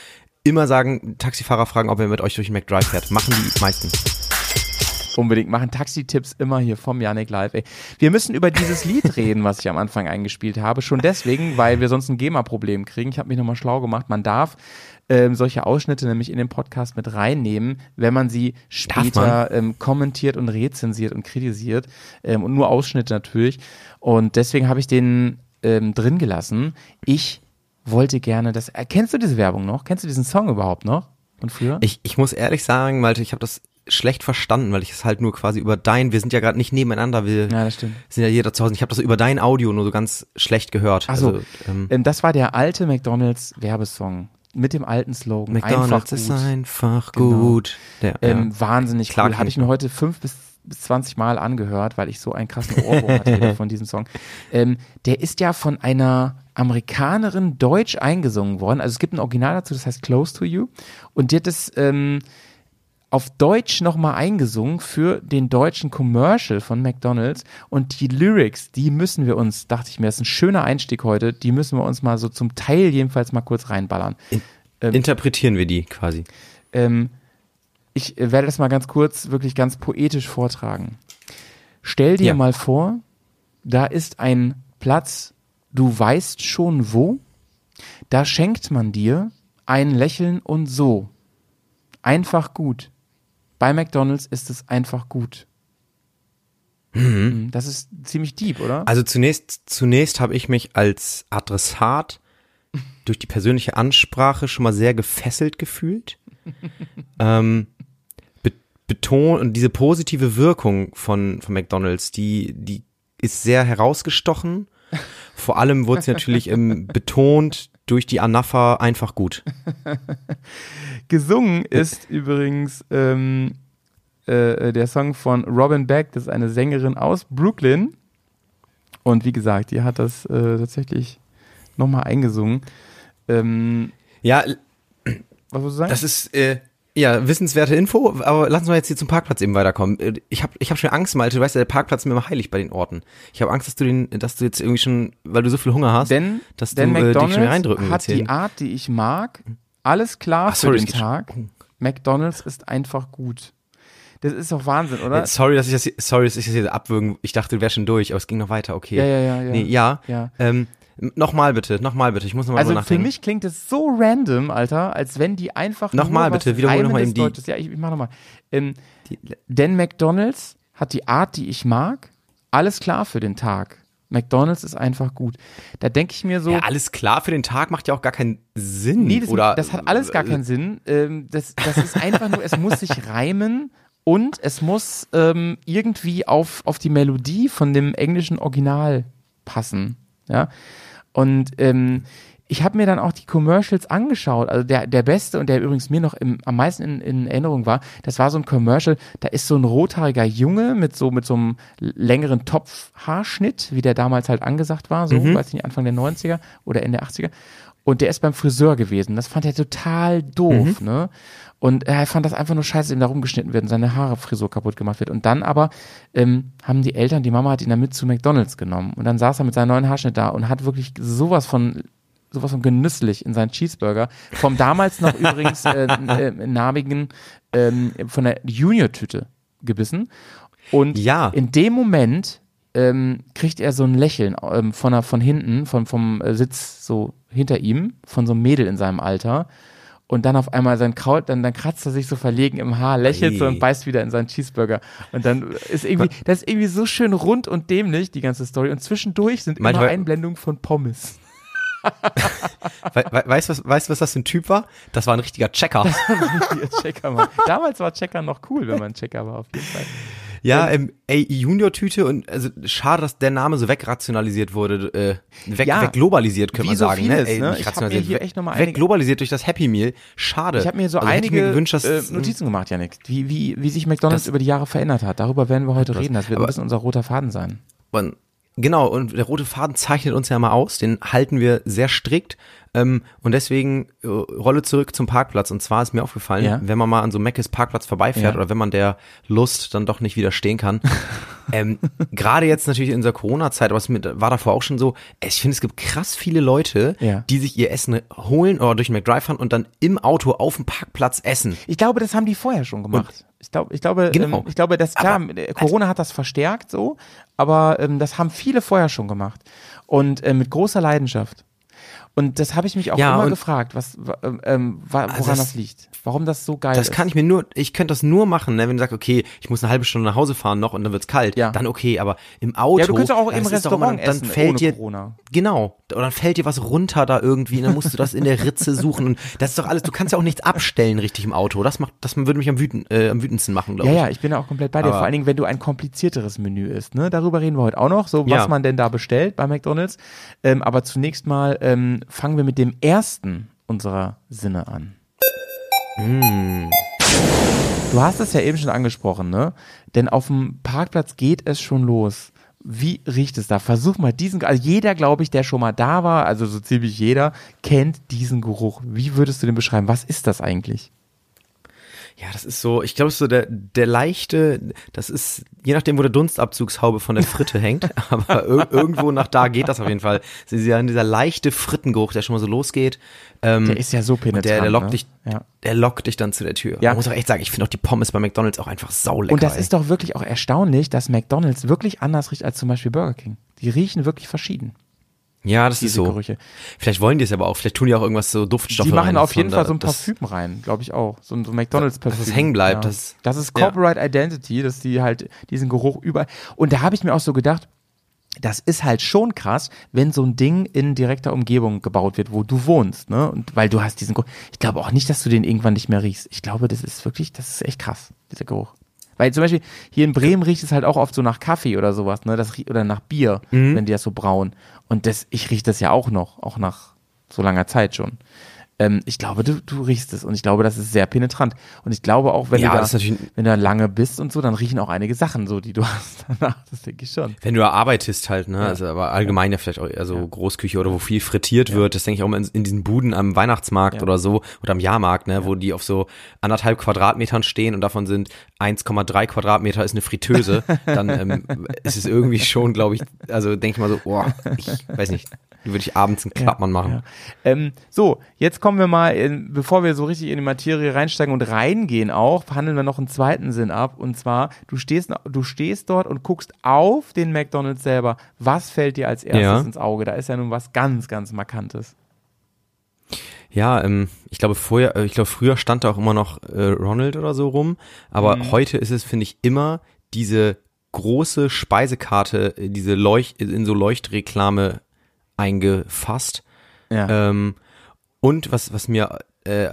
immer sagen, Taxifahrer fragen, ob er mit euch durch den McDrive fährt. Machen die meisten. unbedingt machen. Taxi-Tipps immer hier vom Yannick Live. Ey. Wir müssen über dieses Lied reden, was ich am Anfang eingespielt habe. Schon deswegen, weil wir sonst ein GEMA-Problem kriegen. Ich habe mich nochmal schlau gemacht. Man darf ähm, solche Ausschnitte nämlich in den Podcast mit reinnehmen, wenn man sie später ähm, kommentiert und rezensiert und kritisiert. Ähm, und nur Ausschnitte natürlich. Und deswegen habe ich den ähm, drin gelassen. Ich wollte gerne das. Äh, kennst du diese Werbung noch? Kennst du diesen Song überhaupt noch? Von früher? Ich, ich muss ehrlich sagen, Malte, ich habe das schlecht verstanden, weil ich es halt nur quasi über dein, wir sind ja gerade nicht nebeneinander, wir ja, das stimmt. sind ja jeder zu Hause. Ich habe das über dein Audio nur so ganz schlecht gehört. Ach so. Also, ähm, Ähm, das war der alte McDonalds Werbesong mit dem alten Slogan. McDonald's einfach ist gut. einfach Genau. gut. Der, Ähm, ja. Wahnsinnig Klar cool. Habe ich mir heute fünf bis, bis 20 Mal angehört, weil ich so einen krassen Ohrwurm hatte von diesem Song. Ähm, der ist ja von einer Amerikanerin deutsch eingesungen worden. Also es gibt ein Original dazu, das heißt Close to You. Und die hat es ähm, auf Deutsch nochmal eingesungen für den deutschen Commercial von McDonalds. Und die Lyrics, die müssen wir uns, dachte ich mir, das ist ein schöner Einstieg heute, die müssen wir uns mal so zum Teil jedenfalls mal kurz reinballern. Interpretieren wir die quasi. Ähm, ich werde das mal ganz kurz, wirklich ganz poetisch vortragen. Stell dir Ja. mal vor, da ist ein Platz, du weißt schon wo, da schenkt man dir ein Lächeln und so. Einfach gut. Bei McDonalds ist es einfach gut. Mhm. Das ist ziemlich deep, oder? Also zunächst, zunächst habe ich mich als Adressat durch die persönliche Ansprache schon mal sehr gefesselt gefühlt. ähm, be betont und diese positive Wirkung von, von McDonalds, die, die ist sehr herausgestochen. Vor allem wurde sie natürlich ähm, betont durch die Anapha einfach gut. Gesungen ist übrigens ähm, äh, der Song von Robin Beck, das ist eine Sängerin aus Brooklyn. Und wie gesagt, die hat das äh, tatsächlich nochmal eingesungen. Ähm, Ja, was würdest du sagen? Das ist äh, ja wissenswerte Info, aber lass uns mal jetzt hier zum Parkplatz eben weiterkommen. Äh, Ich habe ich hab schon Angst, Malte, du weißt ja, der Parkplatz ist mir immer heilig bei den Orten. Ich habe Angst, dass du den, dass du jetzt irgendwie schon, weil du so viel Hunger hast, denn dass denn du äh, dich McDonald's schnell reindrücken hat willst. hier. die Art, die ich mag. Alles klar Ach, sorry, für den. Tag. McDonald's ist einfach gut. Das ist doch Wahnsinn, oder? Sorry, dass ich das, hier- sorry, dass ich das hier abwürgen. Ich dachte, du wärst schon durch, aber es ging noch weiter. Okay. Ja, ja, ja, ja. Nee, ja. Ja. Ähm, nochmal bitte, nochmal bitte. Ich muss nochmal Also drüber für nachdenken. mich klingt es so random, Alter, als wenn die einfach Nochmal nur bitte, wiederhol nochmal eben die- Deutsches. Ja, ich, ich mach nochmal. Ähm, denn McDonald's hat die Art, die ich mag. Alles klar für den Tag. McDonald's ist einfach gut. Da denke ich mir so, ja, alles klar für den Tag macht ja auch gar keinen Sinn. nee, das, oder, das hat alles gar keinen Sinn. Ähm, das, das ist einfach nur, es muss sich reimen und es muss ähm, irgendwie auf, auf die Melodie von dem englischen Original passen. Ja. Und ähm, ich habe mir dann auch die Commercials angeschaut. Also der, der beste und der übrigens mir noch im, am meisten in, in Erinnerung war, das war so ein Commercial, da ist so ein rothaariger Junge mit so, mit so einem längeren Topfhaarschnitt, wie der damals halt angesagt war, so, weiß ich nicht, Anfang der 90er oder Ende der 80er. Und der ist beim Friseur gewesen. Das fand er total doof, ne? Und er fand das einfach nur scheiße, dass ihm da rumgeschnitten wird und seine Haare Frisur kaputt gemacht wird. Und dann aber ähm, haben die Eltern, die Mama hat ihn dann mit zu McDonalds genommen. Und dann saß er mit seinem neuen Haarschnitt da und hat wirklich sowas von sowas von genüsslich in seinen Cheeseburger. Vom damals noch übrigens äh, äh, namigen ähm, von der Junior-Tüte gebissen. Und Ja. in dem Moment ähm, kriegt er so ein Lächeln ähm, von, der, von hinten, vom, vom äh, Sitz so hinter ihm, von so einem Mädel in seinem Alter. Und dann auf einmal sein Kraut, dann, dann kratzt er sich so verlegen im Haar, lächelt so Ei. und beißt wieder in seinen Cheeseburger. Und dann ist irgendwie, das ist irgendwie so schön rund und dämlich, die ganze Story. Und zwischendurch sind Manchmal- immer Einblendungen von Pommes. We we weißt du, was, weißt, was das für ein Typ war? Das war ein richtiger Checker. Richtiger Checker, Mann. Damals war Checker noch cool, wenn man Checker war, auf jeden Fall. Ja, ähm, ey, Junior-Tüte und also schade, dass der Name so wegrationalisiert wurde, äh, weg, Ja. wegglobalisiert, könnte man so sagen. ne? Ey, ne? Ich hab mir hier echt noch mal einige- wegglobalisiert durch das Happy Meal. Schade. Ich habe mir so also einige mir gewünscht, dass, äh, Notizen gemacht, Janik, wie, wie, wie sich McDonalds Das- über die Jahre verändert hat. Darüber werden wir heute reden. Das wird ein aber- bisschen unser roter Faden sein. Man, Genau, und der rote Faden zeichnet uns ja mal aus, den halten wir sehr strikt. Ähm, und deswegen äh, Rolle zurück zum Parkplatz. Und zwar ist mir aufgefallen, Ja. wenn man mal an so Meckes Parkplatz vorbeifährt Ja. oder wenn man der Lust dann doch nicht widerstehen kann. ähm, Gerade jetzt natürlich in dieser Corona-Zeit, aber es war davor auch schon so, ich finde, es gibt krass viele Leute, Ja. die sich ihr Essen holen oder durch den McDrive fahren und dann im Auto auf dem Parkplatz essen. Ich glaube, das haben die vorher schon gemacht. ich glaube, ich glaube, Genau. ähm, ich glaube, das klar, äh, Corona hat das verstärkt so, aber ähm, das haben viele vorher schon gemacht und äh, mit großer Leidenschaft. Und das habe ich mich auch Ja, immer gefragt, was, wa- ähm, wa- woran Also das, das- liegt, warum das so geil Das ist. kann ich mir nur, ich könnte das nur machen, ne, wenn du sagst, okay, ich muss eine halbe Stunde nach Hause fahren noch und dann wird's kalt, Ja. dann okay, aber im Auto. Ja, du könntest auch im das doch immer- Restaurant essen, dann fällt ohne dir, Corona. Genau, oder dann fällt dir was runter da irgendwie, und dann musst du das in der Ritze suchen und das ist doch alles, du kannst ja auch nichts abstellen richtig im Auto, das macht, das würde mich am, wüten, äh, am wütendsten machen, glaube Ja, ich. ja, ich bin auch komplett bei dir. Aber- Vor allen Dingen, wenn du ein komplizierteres Menü isst. Ne? Darüber reden wir heute auch noch, so was Ja. man denn da bestellt bei McDonalds. Ähm, aber zunächst mal ähm, fangen wir mit dem ersten unserer Sinne an. Mm. Du hast es ja eben schon angesprochen, ne? Denn auf dem Parkplatz geht es schon los. Wie riecht es da? Versuch mal diesen, also jeder, glaube ich, der schon mal da war, also so ziemlich jeder, kennt diesen Geruch. Wie würdest du den beschreiben? Was ist das eigentlich? Ja, das ist so, ich glaube, so der, der leichte, das ist, je nachdem, wo der Dunstabzugshaube von der Fritte hängt, aber ir irgendwo nach da geht das auf jeden Fall. Es ist dieser, dieser leichte Frittengeruch, der schon mal so losgeht. Ähm, Der ist ja so penetrant. der, der lockt ne? dich, Ja. der lockt dich dann zu der Tür. Ja. Man muss auch echt sagen, ich finde auch die Pommes bei McDonalds auch einfach saulecker. Und das ey. ist doch wirklich auch erstaunlich, dass McDonalds wirklich anders riecht als zum Beispiel Burger King. Die riechen wirklich verschieden, ja, das ist so. Gerüche. Vielleicht wollen die es aber auch, vielleicht tun die auch irgendwas so Duftstoffe Die machen rein, auf jeden Fall so ein Parfüm rein, glaube ich auch. So ein so McDonalds-Parfüm. Dass es hängen bleibt, Ja. das- das ist ja. Corporate Identity, dass die halt diesen Geruch über. Und da habe ich mir auch so gedacht, das ist halt schon krass, wenn so ein Ding in direkter Umgebung gebaut wird, wo du wohnst, ne? Und weil du hast diesen Geruch. Ich glaube auch nicht, dass du den irgendwann nicht mehr riechst. Ich glaube, das ist wirklich, das ist echt krass, dieser Geruch. Weil zum Beispiel hier in Bremen riecht es halt auch oft so nach Kaffee oder sowas, ne? Das, oder nach Bier, Mhm. wenn die das so brauen. Und das, ich rieche das ja auch noch, auch nach so langer Zeit schon. Ähm, ich glaube, du, du riechst es und ich glaube, das ist sehr penetrant. Und ich glaube auch, wenn Ja, du da, wenn du da lange bist und so, dann riechen auch einige Sachen so, die du hast danach. Das denke ich schon. Wenn du da arbeitest halt, ne, also aber allgemein ja vielleicht auch eher so Großküche oder wo viel frittiert wird, das denke ich auch immer in, in diesen Buden am Weihnachtsmarkt Ja. oder so oder am Jahrmarkt, ne, wo die auf so anderthalb Quadratmetern stehen und davon sind 1,3 Quadratmeter ist eine Fritteuse, dann ähm, ist es irgendwie schon, glaube ich, also denke ich mal so, oh, ich weiß nicht, würde ich abends einen Klappmann machen. Ja. Ähm, so, jetzt kommen wir mal, in, bevor wir so richtig in die Materie reinsteigen und reingehen auch, handeln wir noch einen zweiten Sinn ab. Und zwar, du stehst, du stehst dort und guckst auf den McDonalds selber. Was fällt dir als erstes Ja. ins Auge? Da ist ja nun was ganz, ganz Markantes. Ja, ähm, ich glaube vorher, äh, ich glaube früher stand da auch immer noch äh, Ronald oder so rum, aber Mhm. heute ist es, finde ich, immer diese große Speisekarte, äh, diese Leucht in so Leuchtreklame eingefasst. Ja. Ähm, und was, was mir, äh,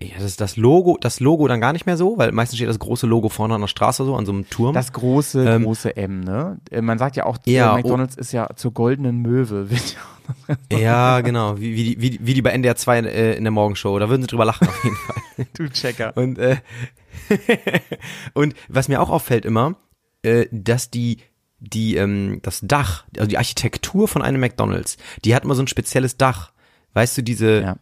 ja, das ist das Logo, das Logo dann gar nicht mehr so, weil meistens steht das große Logo vorne an der Straße so, an so einem Turm. Das große, Ähm, große M, ne? Äh, Man sagt ja auch, Ja, oh. McDonalds ist ja zur goldenen Möwe. Wird ja genau, wie, wie, die, wie, wie die bei NDR 2 äh, in der Morgenshow, da würden sie drüber lachen auf jeden Fall. du Checker. Und, äh, und was mir auch auffällt immer, äh, dass die, die, ähm, das Dach, also die Architektur von einem McDonalds, die hat immer so ein spezielles Dach. Weißt du, diese, Ja.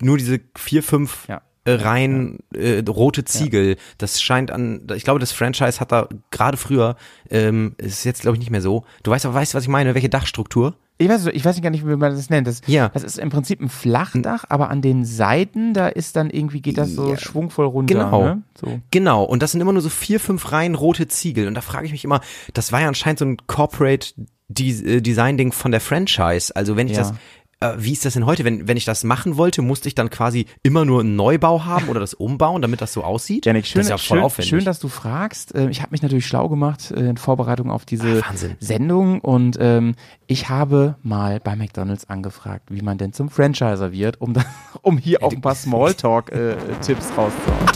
Nur diese vier, fünf Ja. äh, Reihen äh, rote Ziegel. Das scheint an, ich glaube, das Franchise hat da gerade früher, ähm, ist jetzt glaube ich nicht mehr so. Du weißt aber, weißt du, was ich meine? Welche Dachstruktur? Ich weiß, ich weiß gar nicht, wie man das nennt. Das, Ja. das ist im Prinzip ein Flachdach, aber an den Seiten, da ist dann irgendwie, geht das so Ja. schwungvoll runter. Genau. Ne? So. Genau, und das sind immer nur so vier, fünf Reihen rote Ziegel. Und da frage ich mich immer, das war ja anscheinend so ein Corporate äh, Design-Ding von der Franchise. Also wenn ich Ja. das, äh, wie ist das denn heute? Wenn, wenn ich das machen wollte, musste ich dann quasi immer nur einen Neubau haben oder das umbauen, damit das so aussieht? Janik, schön, das ist ja voll schön, aufwendig. schön, dass du fragst. Ähm, Ich habe mich natürlich schlau gemacht äh, in Vorbereitung auf diese Ah. Sendung und ähm, ich habe mal bei McDonalds angefragt, wie man denn zum Franchiser wird, um, da, um hier auch ein paar Smalltalk-Tipps rauszuhauen.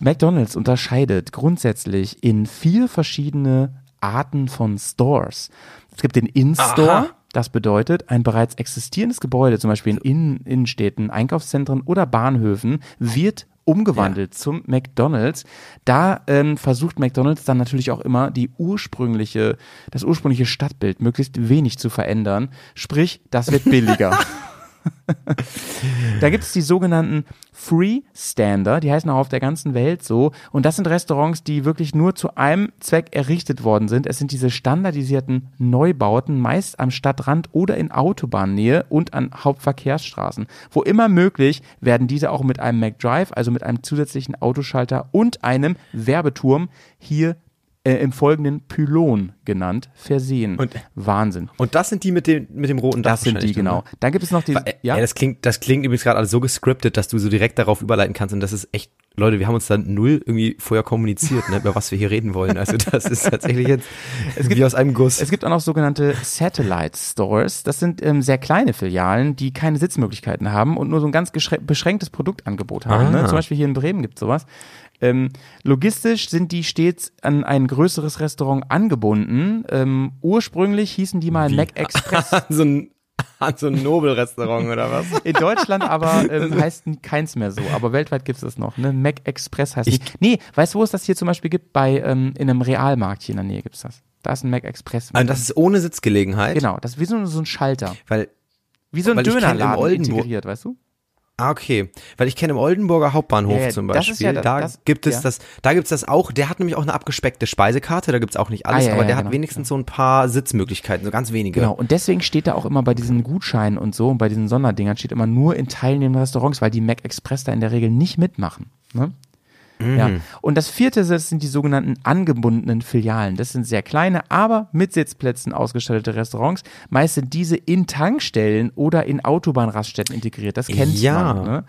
McDonald's unterscheidet grundsätzlich in vier verschiedene Arten von Stores. Es gibt den In-Store, das bedeutet, ein bereits existierendes Gebäude, zum Beispiel in Innen Innenstädten, Einkaufszentren oder Bahnhöfen, wird umgewandelt zum McDonald's. Da ähm, versucht McDonald's dann natürlich auch immer die ursprüngliche, das ursprüngliche Stadtbild möglichst wenig zu verändern. Sprich, das wird billiger. da gibt es die sogenannten Freestander, die heißen auch auf der ganzen Welt so. Und das sind Restaurants, die wirklich nur zu einem Zweck errichtet worden sind. Es sind diese standardisierten Neubauten, meist am Stadtrand oder in Autobahnnähe und an Hauptverkehrsstraßen. Wo immer möglich werden diese auch mit einem McDrive, also mit einem zusätzlichen Autoschalter und einem Werbeturm hier äh, im folgenden Pylon genannt, versehen. Und- Wahnsinn. Und das sind die mit dem, mit dem roten Dach Das sind die, wahrscheinlich, genau. ne? Dann gibt es noch die, Äh, ja, Ey, das klingt, das klingt übrigens gerade alles so gescriptet, dass du so direkt darauf überleiten kannst und das ist echt, Leute, wir haben uns dann null irgendwie vorher kommuniziert, ne, über was wir hier reden wollen. Also das ist tatsächlich jetzt wie aus einem Guss. Es gibt auch noch sogenannte Satellite Stores. Das sind ähm, sehr kleine Filialen, die keine Sitzmöglichkeiten haben und nur so ein ganz beschränktes Produktangebot haben. Ne? Ah. Zum Beispiel hier in Bremen gibt es sowas. Ähm, logistisch sind die stets an ein größeres Restaurant angebunden. Ähm, ursprünglich hießen die mal Mac Express. so ein, an so ein Nobelrestaurant oder was? In Deutschland aber ähm, heißt keins mehr so, aber weltweit gibt es das noch. Ne? Mac Express heißt nicht. Nee, weißt du, wo es das hier zum Beispiel gibt? Bei ähm, in einem Realmarkt hier in der Nähe gibt es das. Da ist ein Mac Express. Also das ist ohne Sitzgelegenheit. genau, das ist wie so, so ein Schalter. Weil, Wie so ein ich Dönerladen integriert, weißt du? Ah, okay. Weil ich kenne im Oldenburger Hauptbahnhof Ja, zum das Beispiel, ja da- da das- gibt es ja. das, da gibt's das auch, der hat nämlich auch eine abgespeckte Speisekarte, da gibt's auch nicht alles, Ah, aber der genau, hat wenigstens so ein paar Sitzmöglichkeiten, so ganz wenige. Genau. Und deswegen steht da auch immer bei diesen Gutscheinen und so und bei diesen Sonderdingern steht immer nur in teilnehmenden Restaurants, weil die Mac Express da in der Regel nicht mitmachen. Ne? Ja. Und das vierte das sind die sogenannten angebundenen Filialen. Das sind sehr kleine, aber mit Sitzplätzen ausgestattete Restaurants. Meist sind diese in Tankstellen oder in Autobahnraststätten integriert. Das kennt Ja. man. Ne?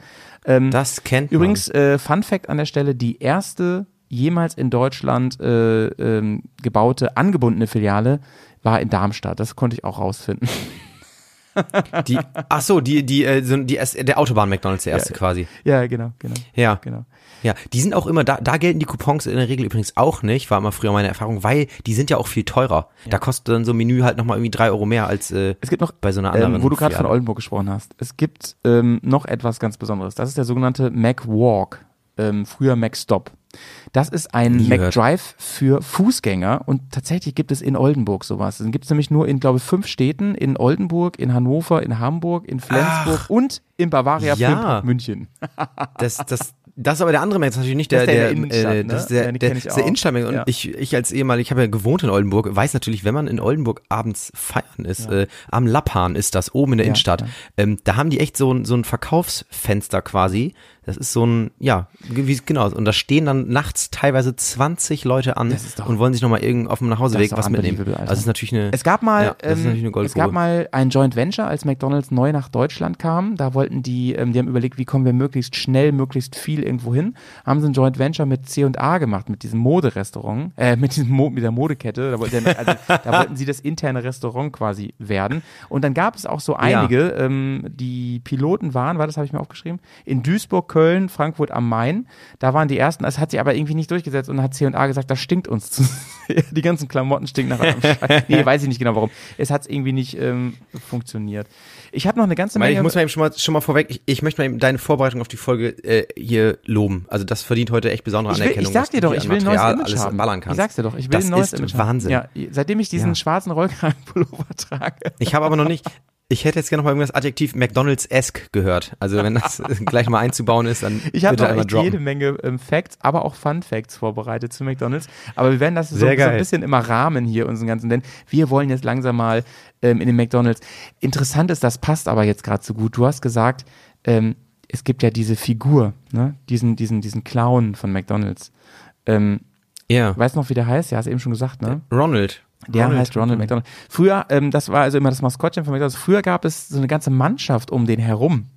Ähm, Das kennt man. Übrigens, äh, Fun Fact an der Stelle, die erste jemals in Deutschland äh, ähm, gebaute angebundene Filiale war in Darmstadt. Das konnte ich auch rausfinden. Die, ach so, die, die, äh, die, erst- der Autobahn McDonalds, der erste quasi. ja, genau, genau. Ja. genau. Ja, die sind auch immer, da, da gelten die Coupons in der Regel übrigens auch nicht, war immer früher meine Erfahrung, weil die sind ja auch viel teurer. Da kostet dann so ein Menü halt nochmal irgendwie drei Euro mehr als äh, Es gibt noch, bei so einer anderen. ähm, wo du gerade von. Oldenburg gesprochen hast, es gibt ähm, noch etwas ganz Besonderes. Das ist der sogenannte Mac Walk, ähm, früher Mac Stop. Das ist ein Nie Mac. Drive für Fußgänger und tatsächlich gibt es in Oldenburg sowas. Den gibt es nämlich nur in, glaube ich, fünf Städten, in Oldenburg, in Hannover, in Hamburg, in Flensburg und in Bavaria Ja. München. Das, das, das ist aber der andere ist natürlich nicht der, der der, in der Innenstadt, äh, ne? das ist der, Ja, der, der auch. Innenstadt. Und Ja. ich, ich als ehemalig, ich habe ja gewohnt in Oldenburg, weiß natürlich, wenn man in Oldenburg abends feiern ist, äh, am Lappan ist das, oben in der Ja, Innenstadt, ja. ähm, da haben die echt so ein, so ein Verkaufsfenster quasi. Das ist so ein, ja, wie, genau. Und da stehen dann nachts teilweise 20 Leute an doch- und wollen sich nochmal irgend auf dem Nachhauseweg was mitnehmen. Alter. Also das ist natürlich eine. Es gab mal, Ja, das ist natürlich ähm, eine es gab mal ein Joint Venture, als McDonald's neu nach Deutschland kam. Da wollten die, ähm, die haben überlegt, wie kommen wir möglichst schnell, möglichst viel irgendwo hin. Haben sie ein Joint Venture mit C&A gemacht, mit diesem Moderestaurant, äh, mit diesem Mo mit der Modekette. Da, wollten, also, da wollten sie das interne Restaurant quasi werden. Und dann gab es auch so einige, ähm, die Piloten waren, war das habe ich mir aufgeschrieben, in Duisburg, Köln, Frankfurt am Main. Da waren die ersten. Das hat sich aber irgendwie nicht durchgesetzt und hat C&A gesagt, das stinkt uns zu. Die ganzen Klamotten stinken nach einem. Nee, weiß ich nicht genau warum. Es hat irgendwie nicht ähm, funktioniert. Ich habe noch eine ganze Menge. ich muss mal eben schon mal, schon mal vorweg, ich, ich möchte mal eben deine Vorbereitung auf die Folge äh, hier loben. Also das verdient heute echt besondere ich, will, Anerkennung. ich sag dir doch, ich will ein neues Image haben. ballern Ich kannst. sag's dir doch, ich will Das ein neues ist Image Wahnsinn. haben. Ja, seitdem ich diesen Ja. schwarzen Rollkragenpullover trage. Ich habe aber noch nicht, ich hätte jetzt gerne noch mal irgendwas Adjektiv McDonalds-esque gehört. Also wenn das gleich mal einzubauen ist, dann Ich habe bitte einmal droppen. jede Menge ähm, Facts, aber auch Fun Facts vorbereitet zu McDonalds. Aber wir werden das so, so ein bisschen immer rahmen hier unseren ganzen, denn wir wollen jetzt langsam mal ähm, in den McDonalds. Interessant ist, das passt aber jetzt gerade so gut. Du hast gesagt, ähm, es gibt ja diese Figur, ne? diesen, diesen, diesen Clown von McDonalds. Ähm, Ja. weißt du noch, wie der heißt? Ja, hast du eben schon gesagt, ne? Ronald. Der heißt Ronald McDonald. Früher, ähm, das war also immer das Maskottchen von McDonald's. Früher gab es so eine ganze Mannschaft um den herum.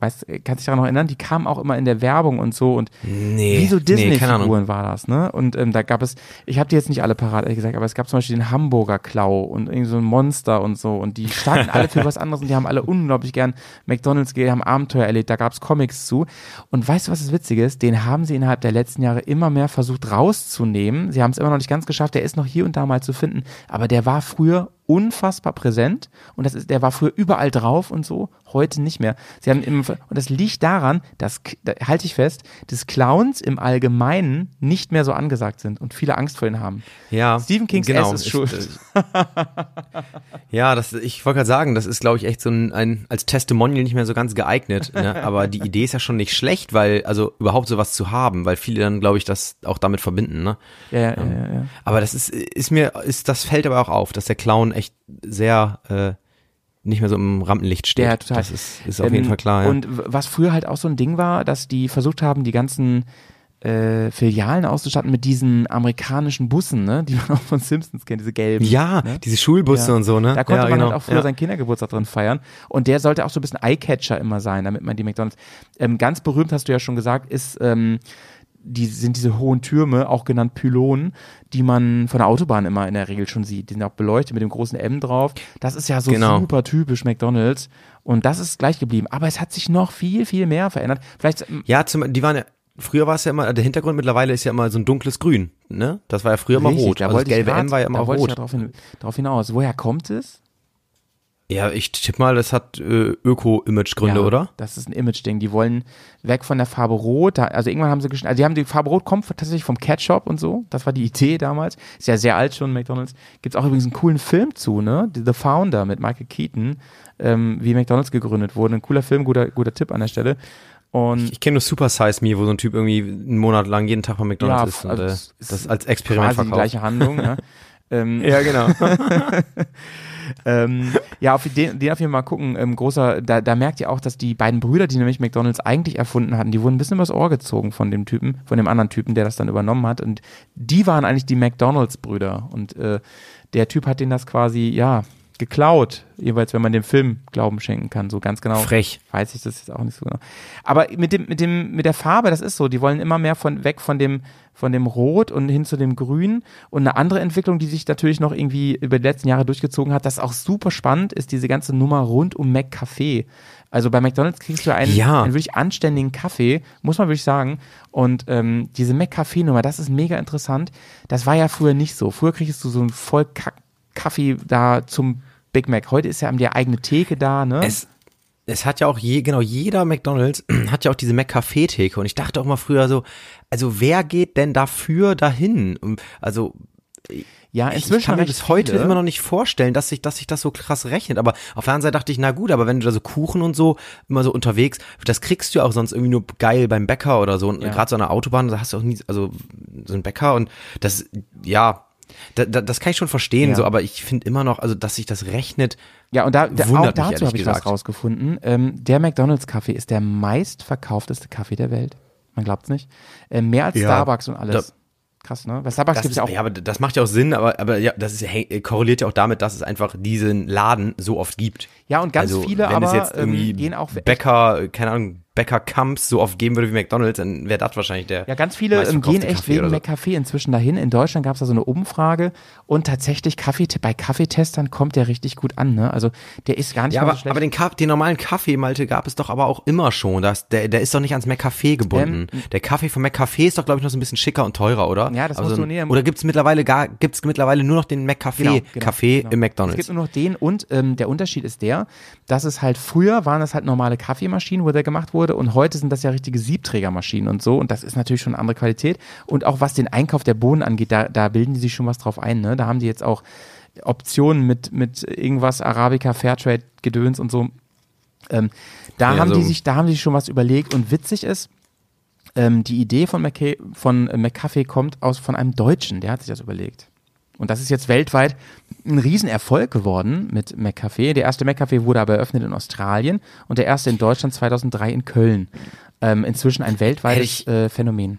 Weißt, du, kannst dich daran noch erinnern? Die kamen auch immer in der Werbung und so und Nee, wie so nee. Disney-Figuren war das, ne? Und ähm, da gab es, ich habe die jetzt nicht alle parat, ehrlich gesagt, aber es gab zum Beispiel den Hamburger Klau und irgendwie so ein Monster und so und die standen alle für was anderes und die haben alle unglaublich gern McDonalds gegeben, haben Abenteuer erlebt, da gab es Comics zu. Und weißt du, was das Witzige ist? Den haben sie innerhalb der letzten Jahre immer mehr versucht rauszunehmen. Sie haben es immer noch nicht ganz geschafft, der ist noch hier und da mal zu finden, aber der war früher unfassbar präsent und das ist, der war früher überall drauf und so, heute nicht mehr. Sie haben im, und das liegt daran, dass, da halte ich fest, dass Clowns im Allgemeinen nicht mehr so angesagt sind und viele Angst vor ihnen haben. Ja, Stephen Kings genau. S ist schuld. Ja, das, ich wollte gerade sagen, das ist, glaube ich, echt so ein, ein als Testimonial nicht mehr so ganz geeignet. Ne? Aber die Idee ist ja schon nicht schlecht, weil, also überhaupt sowas zu haben, weil viele dann, glaube ich, das auch damit verbinden. Ne? ja, ja, ja, ja, ja. Aber das ist, ist mir, ist, das fällt aber auch auf, dass der Clown echt sehr äh, nicht mehr so im Rampenlicht steht. Ja, total. Das ist, ist auf Ähm, jeden Fall klar. Ja. Und was früher halt auch so ein Ding war, dass die versucht haben, die ganzen äh, Filialen auszustatten mit diesen amerikanischen Bussen, ne, die man auch von Simpsons kennt, diese gelben. ja, ne? diese Schulbusse Ja. und so, ne? Da konnte ja, man genau. halt auch früher ja. seinen Kindergeburtstag drin feiern. Und der sollte auch so ein bisschen Eyecatcher immer sein, damit man die McDonalds. Ähm, ganz berühmt, hast du ja schon gesagt, ist, ähm, die sind diese hohen Türme, auch genannt Pylonen, die man von der Autobahn immer in der Regel schon sieht. Die sind auch beleuchtet mit dem großen M drauf. Das ist ja so Genau. super typisch McDonalds. Und das ist gleich geblieben. Aber es hat sich noch viel, viel mehr verändert. Vielleicht, ähm, Ja, zum, die waren ja, früher war es ja immer, der Hintergrund mittlerweile ist ja immer so ein dunkles Grün, ne? Das war ja früher immer rot. da Also das gelbe grad- M war ja immer da auch rot. ja drauf, hin, drauf hinaus. Woher kommt es? Ja, ich tippe mal, das hat äh, Öko-Image-Gründe, Ja, oder? Das ist ein Image-Ding. Die wollen weg von der Farbe Rot. Da, also irgendwann haben sie geschnitten. Also die haben die Farbe Rot kommt tatsächlich vom Ketchup und so. Das war die Idee damals. Ist ja sehr alt schon, McDonalds. Gibt's auch übrigens einen coolen Film zu, ne? The Founder mit Michael Keaton, ähm, wie McDonalds gegründet wurde. Ein cooler Film, guter, guter Tipp an der Stelle. Und Ich kenne nur Super Size Me, wo so ein Typ irgendwie einen Monat lang jeden Tag bei McDonalds Ja, ist und also äh, es ist das als Experiment quasi die verkauft. gleiche Handlung, ja. ähm, Ja, genau. ähm, ja, auf den, den auf jeden Fall mal gucken. Ähm, großer, da, da merkt ihr auch, dass die beiden Brüder, die nämlich McDonalds eigentlich erfunden hatten, die wurden ein bisschen übers Ohr gezogen von dem Typen, von dem anderen Typen, der das dann übernommen hat. Und die waren eigentlich die McDonalds-Brüder. Und äh, der Typ hat denen das quasi, ja, geklaut. Jeweils, wenn man dem Film Glauben schenken kann. So ganz genau. Frech. Weiß ich das jetzt auch nicht so genau. Aber mit dem, mit dem, mit der Farbe, das ist so. Die wollen immer mehr von, weg von dem, von dem Rot und hin zu dem Grün. Und eine andere Entwicklung, die sich natürlich noch irgendwie über die letzten Jahre durchgezogen hat, das ist auch super spannend, ist diese ganze Nummer rund um McCafé. Also bei McDonalds kriegst du einen, Ja. einen wirklich anständigen Kaffee, muss man wirklich sagen. Und ähm, diese McCafé-Nummer, das ist mega interessant. Das war ja früher nicht so. Früher kriegst du so einen voll Kack Kaffee da zum Big Mac. Heute ist ja die eigene Theke da, ne? Es, es hat ja auch je, genau, jeder McDonalds hat ja auch diese McCafé-Theke und ich dachte auch mal früher so, also wer geht denn dafür dahin? Also ja, ich, inzwischen ich kann mir bis heute viele. immer noch nicht vorstellen, dass sich, dass sich das so krass rechnet. Aber auf der anderen Seite dachte ich, na gut, aber wenn du da so Kuchen und so immer so unterwegs, das kriegst du ja auch sonst irgendwie nur geil beim Bäcker oder so. Und Ja. gerade so an der Autobahn, da hast du auch nie, also so einen Bäcker und das, ja, da, da, das kann ich schon verstehen, Ja. so, aber ich finde immer noch, also dass sich das rechnet, Ja, und da, da auch Wundert mich, dazu habe ich was rausgefunden. Ähm, der McDonalds-Kaffee ist der meistverkaufteste Kaffee der Welt. Man glaubt's nicht. Ähm, mehr als Ja, Starbucks und alles. Krass, ne? Bei Starbucks Das gibt's ist, ja auch. ja, aber das macht ja auch Sinn, aber, aber ja, das ist, hey, korreliert ja auch damit, dass es einfach diesen Laden so oft gibt. Ja, und ganz also, viele wenn aber es jetzt ähm, irgendwie gehen auch. Bäcker, keine Ahnung, Bäcker Kamps so oft geben würde wie McDonalds, dann wäre das wahrscheinlich der. Ja, ganz viele ähm, gehen echt Kaffee wegen so. McCafé inzwischen dahin. In Deutschland gab's da so eine Umfrage und tatsächlich Kaffee, bei Kaffeetestern kommt der richtig gut an, ne? Also der ist gar nicht Ja, aber, so schlecht. aber den, den normalen Kaffee, Malte, gab es doch aber auch immer schon. Das, der, der ist doch nicht ans McCafé gebunden. der Kaffee vom McCafé ist doch, glaube ich, noch so ein bisschen schicker und teurer, oder? Ja, das Aber musst du näher- Oder gibt's mittlerweile gar, gibt's mittlerweile nur noch den McCafé-Kaffee genau. im Es McDonalds? gibt nur noch den und ähm, der Unterschied ist der, dass es halt früher waren es halt normale Kaffeemaschinen, wo der gemacht wurde und heute sind das ja richtige Siebträgermaschinen und so und das ist natürlich schon eine andere Qualität und auch was den Einkauf der Bohnen angeht, da, da bilden die sich schon was drauf ein, ne? Da haben die jetzt auch Optionen mit, mit irgendwas Arabica, Fairtrade, Gedöns und so. Ähm, da Ja, haben die so- sich, da haben die sich schon was überlegt und witzig ist, ähm, die Idee von, McCa von kommt aus von einem Deutschen, der hat sich das überlegt. Und das ist jetzt weltweit ein Riesenerfolg geworden mit McCafe. Der erste McCafe wurde aber eröffnet in Australien und der erste in Deutschland 2003 in Köln. Ähm, inzwischen ein weltweites äh, Phänomen.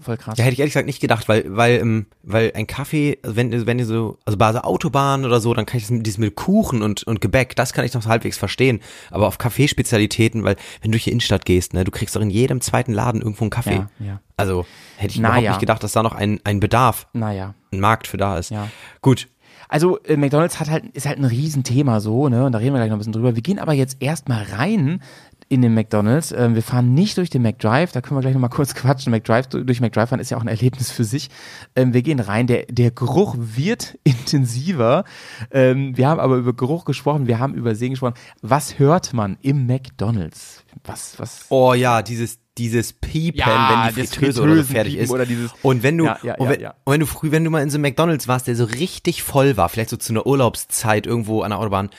Voll krass. Ja, hätte ich ehrlich gesagt nicht gedacht, weil, weil, ähm, weil ein Kaffee, also wenn, wenn ihr so, also bei so Autobahnen oder so, dann kann ich das mit diesem mit Kuchen und, und Gebäck, das kann ich noch so halbwegs verstehen. Aber auf Kaffeespezialitäten, weil, wenn du durch die Innenstadt gehst, ne, du kriegst doch in jedem zweiten Laden irgendwo einen Kaffee. Ja, ja. Also, hätte ich Na überhaupt ja. nicht gedacht, dass da noch ein, ein Bedarf, Naja. ein Markt für da ist. Ja. Gut. Also äh, McDonald's hat halt, ist halt ein Riesenthema so, ne? Und da reden wir gleich noch ein bisschen drüber. Wir gehen aber jetzt erstmal rein in den McDonalds. Ähm, wir fahren nicht durch den McDrive, da können wir gleich nochmal kurz quatschen. McDrive, durch McDrive fahren ist ja auch ein Erlebnis für sich. Ähm, wir gehen rein, der, der Geruch wird intensiver. Ähm, wir haben aber über Geruch gesprochen, wir haben über Sehen gesprochen. Was hört man im McDonalds? Was, was? Oh ja, dieses dieses Piepen, Ja, wenn die Fritteuse oder so fertig ist. oder dieses- und wenn du Ja, ja, und, wenn, und wenn du früh, wenn du mal in so einem McDonald's warst, der so richtig voll war, vielleicht so zu einer Urlaubszeit irgendwo an der Autobahn,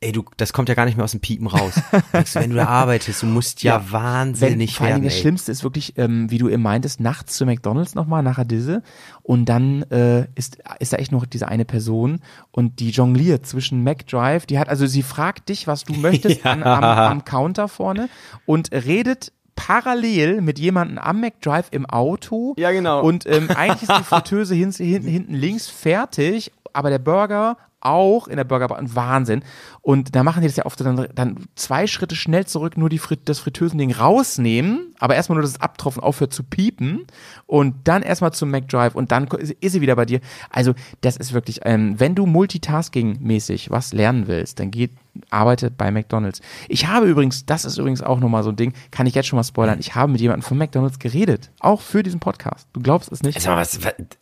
ey, du, das kommt ja gar nicht mehr aus dem Piepen raus. Du, wenn du da arbeitest, du musst ja, Wenn, wahnsinnig vor allem werden, das. Schlimmste ist wirklich, ähm, wie du eben meintest, nachts zu McDonalds nochmal nach der Disse und dann äh, ist, ist da echt noch diese eine Person und die jongliert zwischen McDrive, die hat, also sie fragt dich, was du möchtest an, am, am Counter vorne und redet parallel mit jemandem am McDrive im Auto. Ja, genau. Und ähm, eigentlich ist die Fritteuse hin, hinten, hinten links fertig, aber der Burger auch in der Burgerbar ein Wahnsinn. Und da machen die das ja oft dann, dann zwei Schritte schnell zurück, nur die Frit das Fritösending rausnehmen, aber erstmal nur das Abtropfen aufhört zu piepen und dann erstmal zum McDrive und dann ist sie wieder bei dir. Also das ist wirklich, ähm, wenn du Multitasking-mäßig was lernen willst, dann geht, arbeite bei McDonalds. Ich habe übrigens, das ist übrigens auch nochmal so ein Ding, kann ich jetzt schon mal spoilern, ich habe mit jemandem von McDonalds geredet, auch für diesen Podcast. Du glaubst es nicht?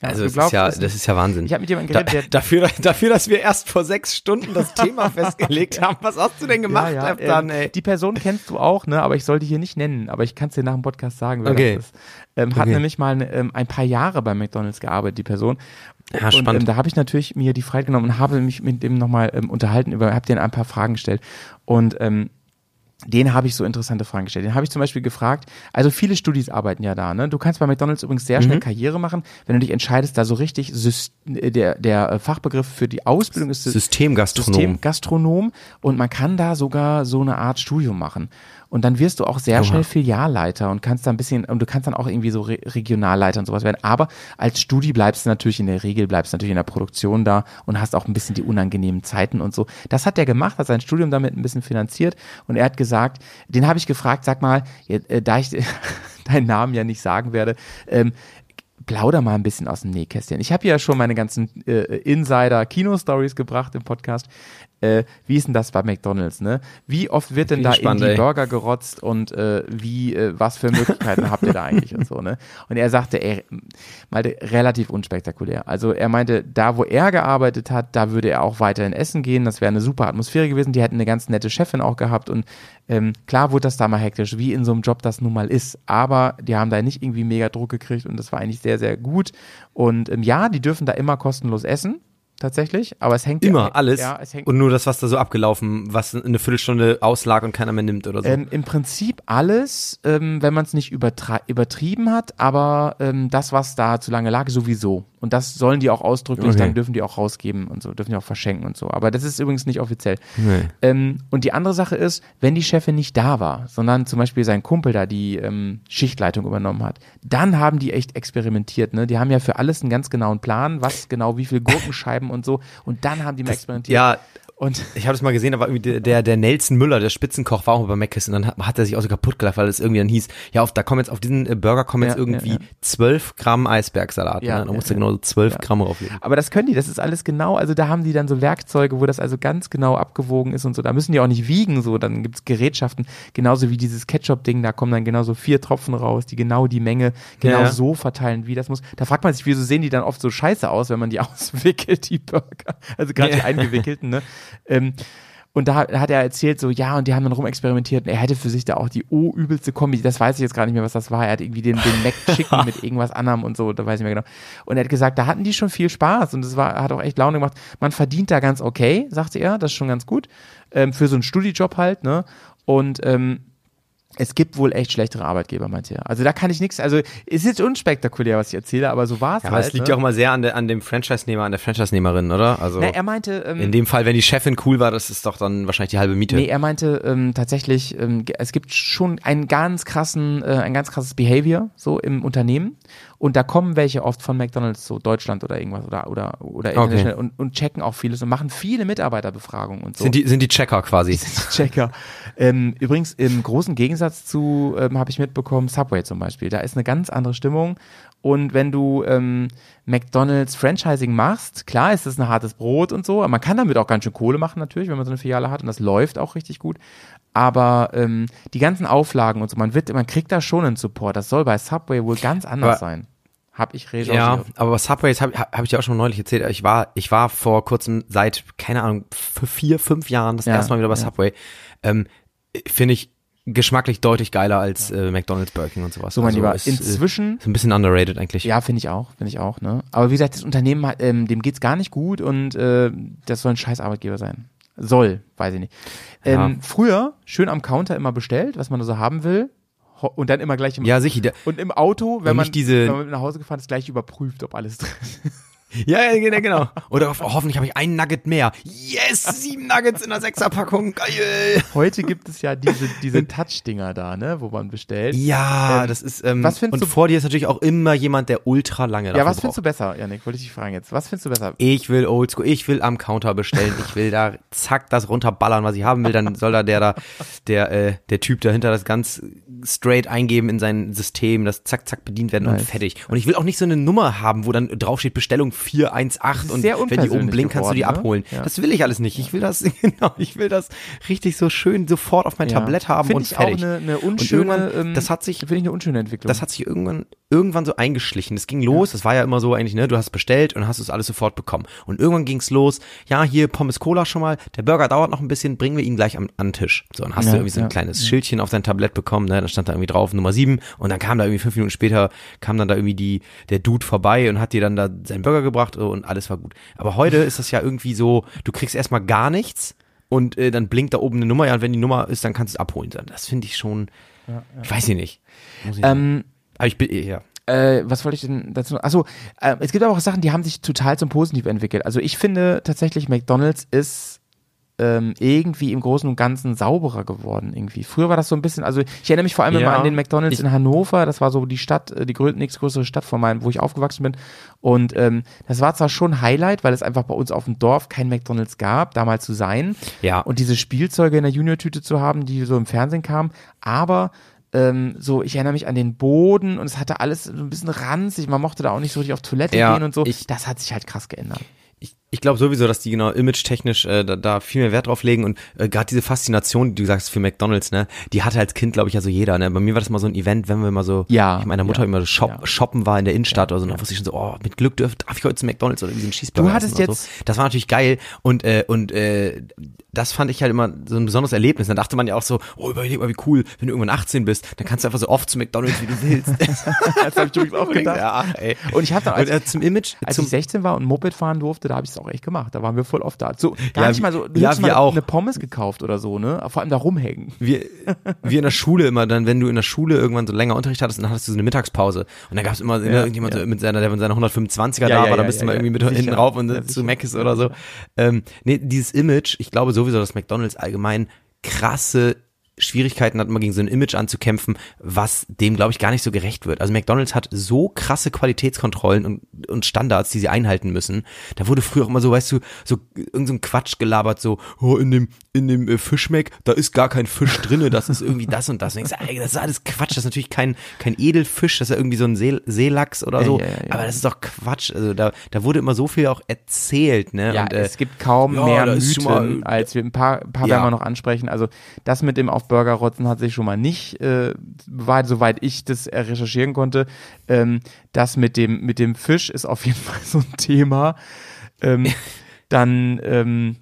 Also du das ist glaubst ja, das ist ja Wahnsinn. Ich habe mit jemandem da, geredet, der dafür, dafür, dass wir erst vor sechs Stunden das Thema festgelegt haben. Was hast du denn gemacht, ja, ja, dann, ey? Die Person kennst du auch, ne? Aber ich soll die hier nicht nennen. Aber ich kann es dir nach dem Podcast sagen, wer Okay. das ist. Ähm, hat Okay. nämlich mal ähm, ein paar Jahre bei McDonalds gearbeitet, die Person. Ja, und spannend. ähm, da habe ich natürlich mir die Freiheit genommen und habe mich mit dem nochmal ähm, unterhalten, über, habe dir ein paar Fragen gestellt. Und ähm, den habe ich so interessante Fragen gestellt. Den habe ich zum Beispiel gefragt, also viele Studis arbeiten ja da, ne? Du kannst bei McDonalds übrigens sehr Mhm. schnell Karriere machen, wenn du dich entscheidest, da so richtig äh, der, der äh, Fachbegriff für die Ausbildung ist Sy- Systemgastronom. Systemgastronom und man kann da sogar so eine Art Studium machen. Und dann wirst du auch sehr schnell Filialleiter und kannst da ein bisschen, und du kannst dann auch irgendwie so Re Regionalleiter und sowas werden. Aber als Studi bleibst du natürlich in der Regel, bleibst natürlich in der Produktion da und hast auch ein bisschen die unangenehmen Zeiten und so. Das hat er gemacht, hat sein Studium damit ein bisschen finanziert und er hat gesagt, den habe ich gefragt, sag mal, äh, da ich deinen Namen ja nicht sagen werde, ähm, plauder mal ein bisschen aus dem Nähkästchen. Ich habe ja schon meine ganzen äh, Insider-Kino-Stories gebracht im Podcast. Äh, wie ist denn das bei McDonalds, ne? Wie oft wird denn da gespannt, in die ey. Burger gerotzt und äh, wie, äh, was für Möglichkeiten habt ihr da eigentlich und so, ne? Und er sagte, er meinte, relativ unspektakulär. Also er meinte, da wo er gearbeitet hat, da würde er auch weiterhin essen gehen. Das wäre eine super Atmosphäre gewesen. Die hätten eine ganz nette Chefin auch gehabt und ähm, klar wurde das da mal hektisch, wie in so einem Job das nun mal ist. Aber die haben da nicht irgendwie mega Druck gekriegt und das war eigentlich sehr, sehr gut. Und ähm, ja, die dürfen da immer kostenlos essen. Tatsächlich, aber es hängt ja- Immer, alles. Ja, hängt und nur das, was da so abgelaufen, was eine Viertelstunde auslag und keiner mehr nimmt oder so. Ähm, Im Prinzip alles, ähm, wenn man es nicht übertrieben hat, aber ähm, das, was da zu lange lag, sowieso. Und das sollen die auch ausdrücklich, Okay. dann dürfen die auch rausgeben und so, dürfen die auch verschenken und so. Aber das ist übrigens nicht offiziell. Nee. Ähm, und die andere Sache ist, wenn die Chefin nicht da war, sondern zum Beispiel sein Kumpel da die ähm, Schichtleitung übernommen hat, dann haben die echt experimentiert. Ne? Die haben ja für alles einen ganz genauen Plan, was genau, wie viel Gurkenscheiben und so. Und dann haben die mal experimentiert. ja, Und ich habe das mal gesehen, da war irgendwie der, der, Nelson Müller, der Spitzenkoch, war auch bei Mc's und dann hat, hat er sich auch so kaputt gelacht, weil es irgendwie dann hieß, ja, auf, da kommen jetzt auf diesen äh, Burger kommen jetzt Ja, irgendwie ja, ja. 12 Gramm Eisbergsalat. Ja, ne? Da ja, musst du ja. genau so 12 Ja. Gramm drauflegen. Aber das können die, das ist alles genau, also da haben die dann so Werkzeuge, wo das also ganz genau abgewogen ist und so. Da müssen die auch nicht wiegen, so, dann gibt's Gerätschaften, genauso wie dieses Ketchup-Ding, da kommen dann genau so vier Tropfen raus, die genau die Menge genau Ja, ja. so verteilen, wie das muss. Da fragt man sich, wieso sehen die dann oft so scheiße aus, wenn man die auswickelt, die Burger. Also gerade die Ja. eingewickelten, ne? Ähm, und da hat er erzählt, so, ja, und die haben dann rumexperimentiert und er hätte für sich da auch die O-übelste Kombi, das weiß ich jetzt gar nicht mehr, was das war. Er hat irgendwie den, den Mac-Chicken mit irgendwas anderem und so, da weiß ich mehr genau. Und er hat gesagt, da hatten die schon viel Spaß und es war, hat auch echt Laune gemacht. Man verdient da ganz okay, sagte er, das ist schon ganz gut. Ähm, für so einen Studijob halt, ne? Und ähm, es gibt wohl echt schlechtere Arbeitgeber, meinte er. Also da kann ich nichts, also ist jetzt unspektakulär, was ich erzähle, aber so war es Ja, halt. aber es liegt ne? ja auch mal sehr an, der, an dem Franchise-Nehmer, an der Franchise-Nehmerin, oder? Also Na, er meinte, ähm, in dem Fall, wenn die Chefin cool war, das ist doch dann wahrscheinlich die halbe Miete. Nee, er meinte ähm, tatsächlich, ähm, es gibt schon einen ganz krassen, äh, ein ganz krasses Behavior so im Unternehmen und da kommen welche oft von McDonalds, so Deutschland oder irgendwas oder oder oder international und, und checken auch vieles und machen viele Mitarbeiterbefragungen und so. Sind die, sind die Checker quasi. Checker. Ähm, übrigens im großen Gegensatz zu, ähm, habe ich mitbekommen, Subway zum Beispiel. Da ist eine ganz andere Stimmung. Und wenn du ähm, McDonalds Franchising machst, klar ist das ein hartes Brot und so, aber man kann damit auch ganz schön Kohle machen natürlich, wenn man so eine Filiale hat und das läuft auch richtig gut. Aber ähm, die ganzen Auflagen und so, man wird, man kriegt da schon einen Support. Das soll bei Subway wohl ganz anders Aber- sein. Hab ich recherchiert. Ja, aber Subways habe hab ich dir auch schon neulich erzählt. Ich war, ich war vor kurzem seit, keine Ahnung, für vier, fünf Jahren das Ja, erste Mal wieder bei ja. Subway. Ähm, Finde ich geschmacklich deutlich geiler als äh, McDonalds, Burger und sowas. So, mein Also Lieber, ist, inzwischen äh, ist ein bisschen underrated eigentlich. Ja, finde ich auch, finde ich auch, ne? Aber wie gesagt, das Unternehmen, hat, ähm, dem geht's gar nicht gut und äh, das soll ein scheiß Arbeitgeber sein. Soll, weiß ich nicht. Ähm, Ja. Früher schön am Counter immer bestellt, was man so haben will. Und dann immer gleich im, Ja, sicher. Und im Auto, wenn man, diese- wenn man nach Hause gefahren ist, gleich überprüft, ob alles drin ist. Ja, ja, genau. Oder ho- hoffentlich habe ich einen Nugget mehr. Yes, sieben Nuggets in der Sechserpackung. Geil. Heute gibt es ja diese, diese Touch-Dinger da, ne, wo man bestellt. Ja, Ähm, das ist. Ähm, was findest und du- vor dir ist natürlich auch immer jemand, der ultra lange Ja, dafür was findest du braucht. besser, Janik? Wollte ich dich fragen jetzt. Was findest du besser? Ich will Oldschool, ich will am Counter bestellen, ich will da zack das runterballern, was ich haben will, dann soll da der da, der, äh, der Typ dahinter das ganz straight eingeben in sein System, das zack zack bedient werden und Nice. fertig. Und ich will auch nicht so eine Nummer haben, wo dann draufsteht Bestellung 418 und wenn die oben blinkt, kannst du die ne? abholen. Ja. Das will ich alles nicht. Ich will das, genau, ich will das richtig so schön sofort auf mein Ja. Tablett haben Finde und ich fertig. auch eine, eine und unschöne, irgendwann, ähm, das hat sich, finde ich eine unschöne Entwicklung. das hat sich irgendwann, irgendwann so eingeschlichen. Es ging los, das war ja immer so eigentlich, ne, du hast bestellt und hast es alles sofort bekommen. Und irgendwann ging's los, ja, hier Pommes Cola schon mal, der Burger dauert noch ein bisschen, bringen wir ihn gleich am, an den Tisch. So, und hast Ja, du irgendwie so ein ja, kleines Schildchen auf dein Tablett bekommen, ne, da stand da irgendwie drauf Nummer sieben und dann kam da irgendwie fünf Minuten später, kam dann da irgendwie die, der Dude vorbei und hat dir dann da seinen Burger gebracht und alles war gut. Aber heute ist das ja irgendwie so, du kriegst erstmal gar nichts und äh, dann blinkt da oben eine Nummer, ja, und wenn die Nummer ist, dann kannst du es abholen. Das finde ich schon, ich weiß ich nicht. Muss ich sagen. ähm, Aber ich bin, ja. äh, was wollte ich denn dazu? Achso, äh, es gibt aber auch Sachen, die haben sich total zum Positiv entwickelt. Also ich finde tatsächlich, McDonalds ist ähm, irgendwie im Großen und Ganzen sauberer geworden irgendwie. Früher war das so ein bisschen, also ich erinnere mich vor allem Ja. immer an den McDonalds in Hannover, das war so die Stadt, äh, die grö nächstgrößere Stadt von meinem, wo ich aufgewachsen bin und ähm, das war zwar schon Highlight, weil es einfach bei uns auf dem Dorf kein McDonalds gab, da mal zu sein Ja. und diese Spielzeuge in der Junior-Tüte zu haben, die so im Fernsehen kamen, aber ähm, so, ich erinnere mich an den Boden und es hatte alles so ein bisschen ranzig, man mochte da auch nicht so richtig auf Toilette Ja, gehen und so. ich- das hat sich halt krass geändert. Ich, ich glaube sowieso, dass die genau image-technisch äh, da, da viel mehr Wert drauf legen und äh, gerade diese Faszination, die du sagst für McDonalds, ne, die hatte als Kind, glaube ich, ja so jeder. Ne? Bei mir war das mal so ein Event, wenn wir mal so, Ja, mit meiner Mutter ja, immer so shop, ja. shoppen war in der Innenstadt oder so, und dann wusste ich schon so, oh, mit Glück darf, darf ich heute zu McDonalds oder irgendwie so einen Cheeseburger Du hattest jetzt- so. Das war natürlich geil und äh, und äh, das fand ich halt immer so ein besonderes Erlebnis. Dann dachte man ja auch so, oh, überleg mal, wie cool, wenn du irgendwann 18 bist, dann kannst du einfach so oft zu McDonalds, wie du willst. Das habe ich übrigens auch gedacht. Ja, ey. Und ich habe dann, als, Und, äh, zum Image, als zum, ich 16 war und Moped fahren durfte, da habe ich es auch echt gemacht. Da waren wir voll oft da. So, gar Ja, nicht mal so, du ja, hast wir auch. eine Pommes gekauft oder so, ne? Vor allem da rumhängen. wir, wir in der Schule immer, dann, wenn du in der Schule irgendwann so länger Unterricht hattest, dann hattest du so eine Mittagspause. Und dann gab es immer ne, irgendjemand ja. so mit seiner, der mit seiner 125er Ja, da ja, war, ja, dann bist du ja, mal ja. irgendwie mit Sicher. hinten rauf und Ja, zu. Mc's oder so. Ähm, nee, dieses Image, ich glaube sowieso, dass McDonalds allgemein krasse Schwierigkeiten hat, immer gegen so ein Image anzukämpfen, was dem, glaube ich, gar nicht so gerecht wird. Also McDonalds hat so krasse Qualitätskontrollen und, und Standards, die sie einhalten müssen. Da wurde früher auch immer so, weißt du, so irgend so Quatsch gelabert, so, oh, in dem, in dem äh, Fischmeck, da ist gar kein Fisch drinne, das ist irgendwie das und das. Und ich sag, ey, das ist alles Quatsch, das ist natürlich kein, kein Edelfisch, das ist ja irgendwie so ein See, Seelachs oder so. ja, ja, ja. Aber das ist doch Quatsch. Also da, da wurde immer so viel auch erzählt, ne? Ja, und, äh, es gibt kaum mehr Mythen, mal- als wir ein paar, ein paar werden wir noch ansprechen. Also das mit dem auf Burger rotzen hat sich schon mal nicht äh, bewahrt, soweit ich das recherchieren konnte. Ähm, das mit dem mit dem Fisch ist auf jeden Fall so ein Thema. Ähm, dann ähm,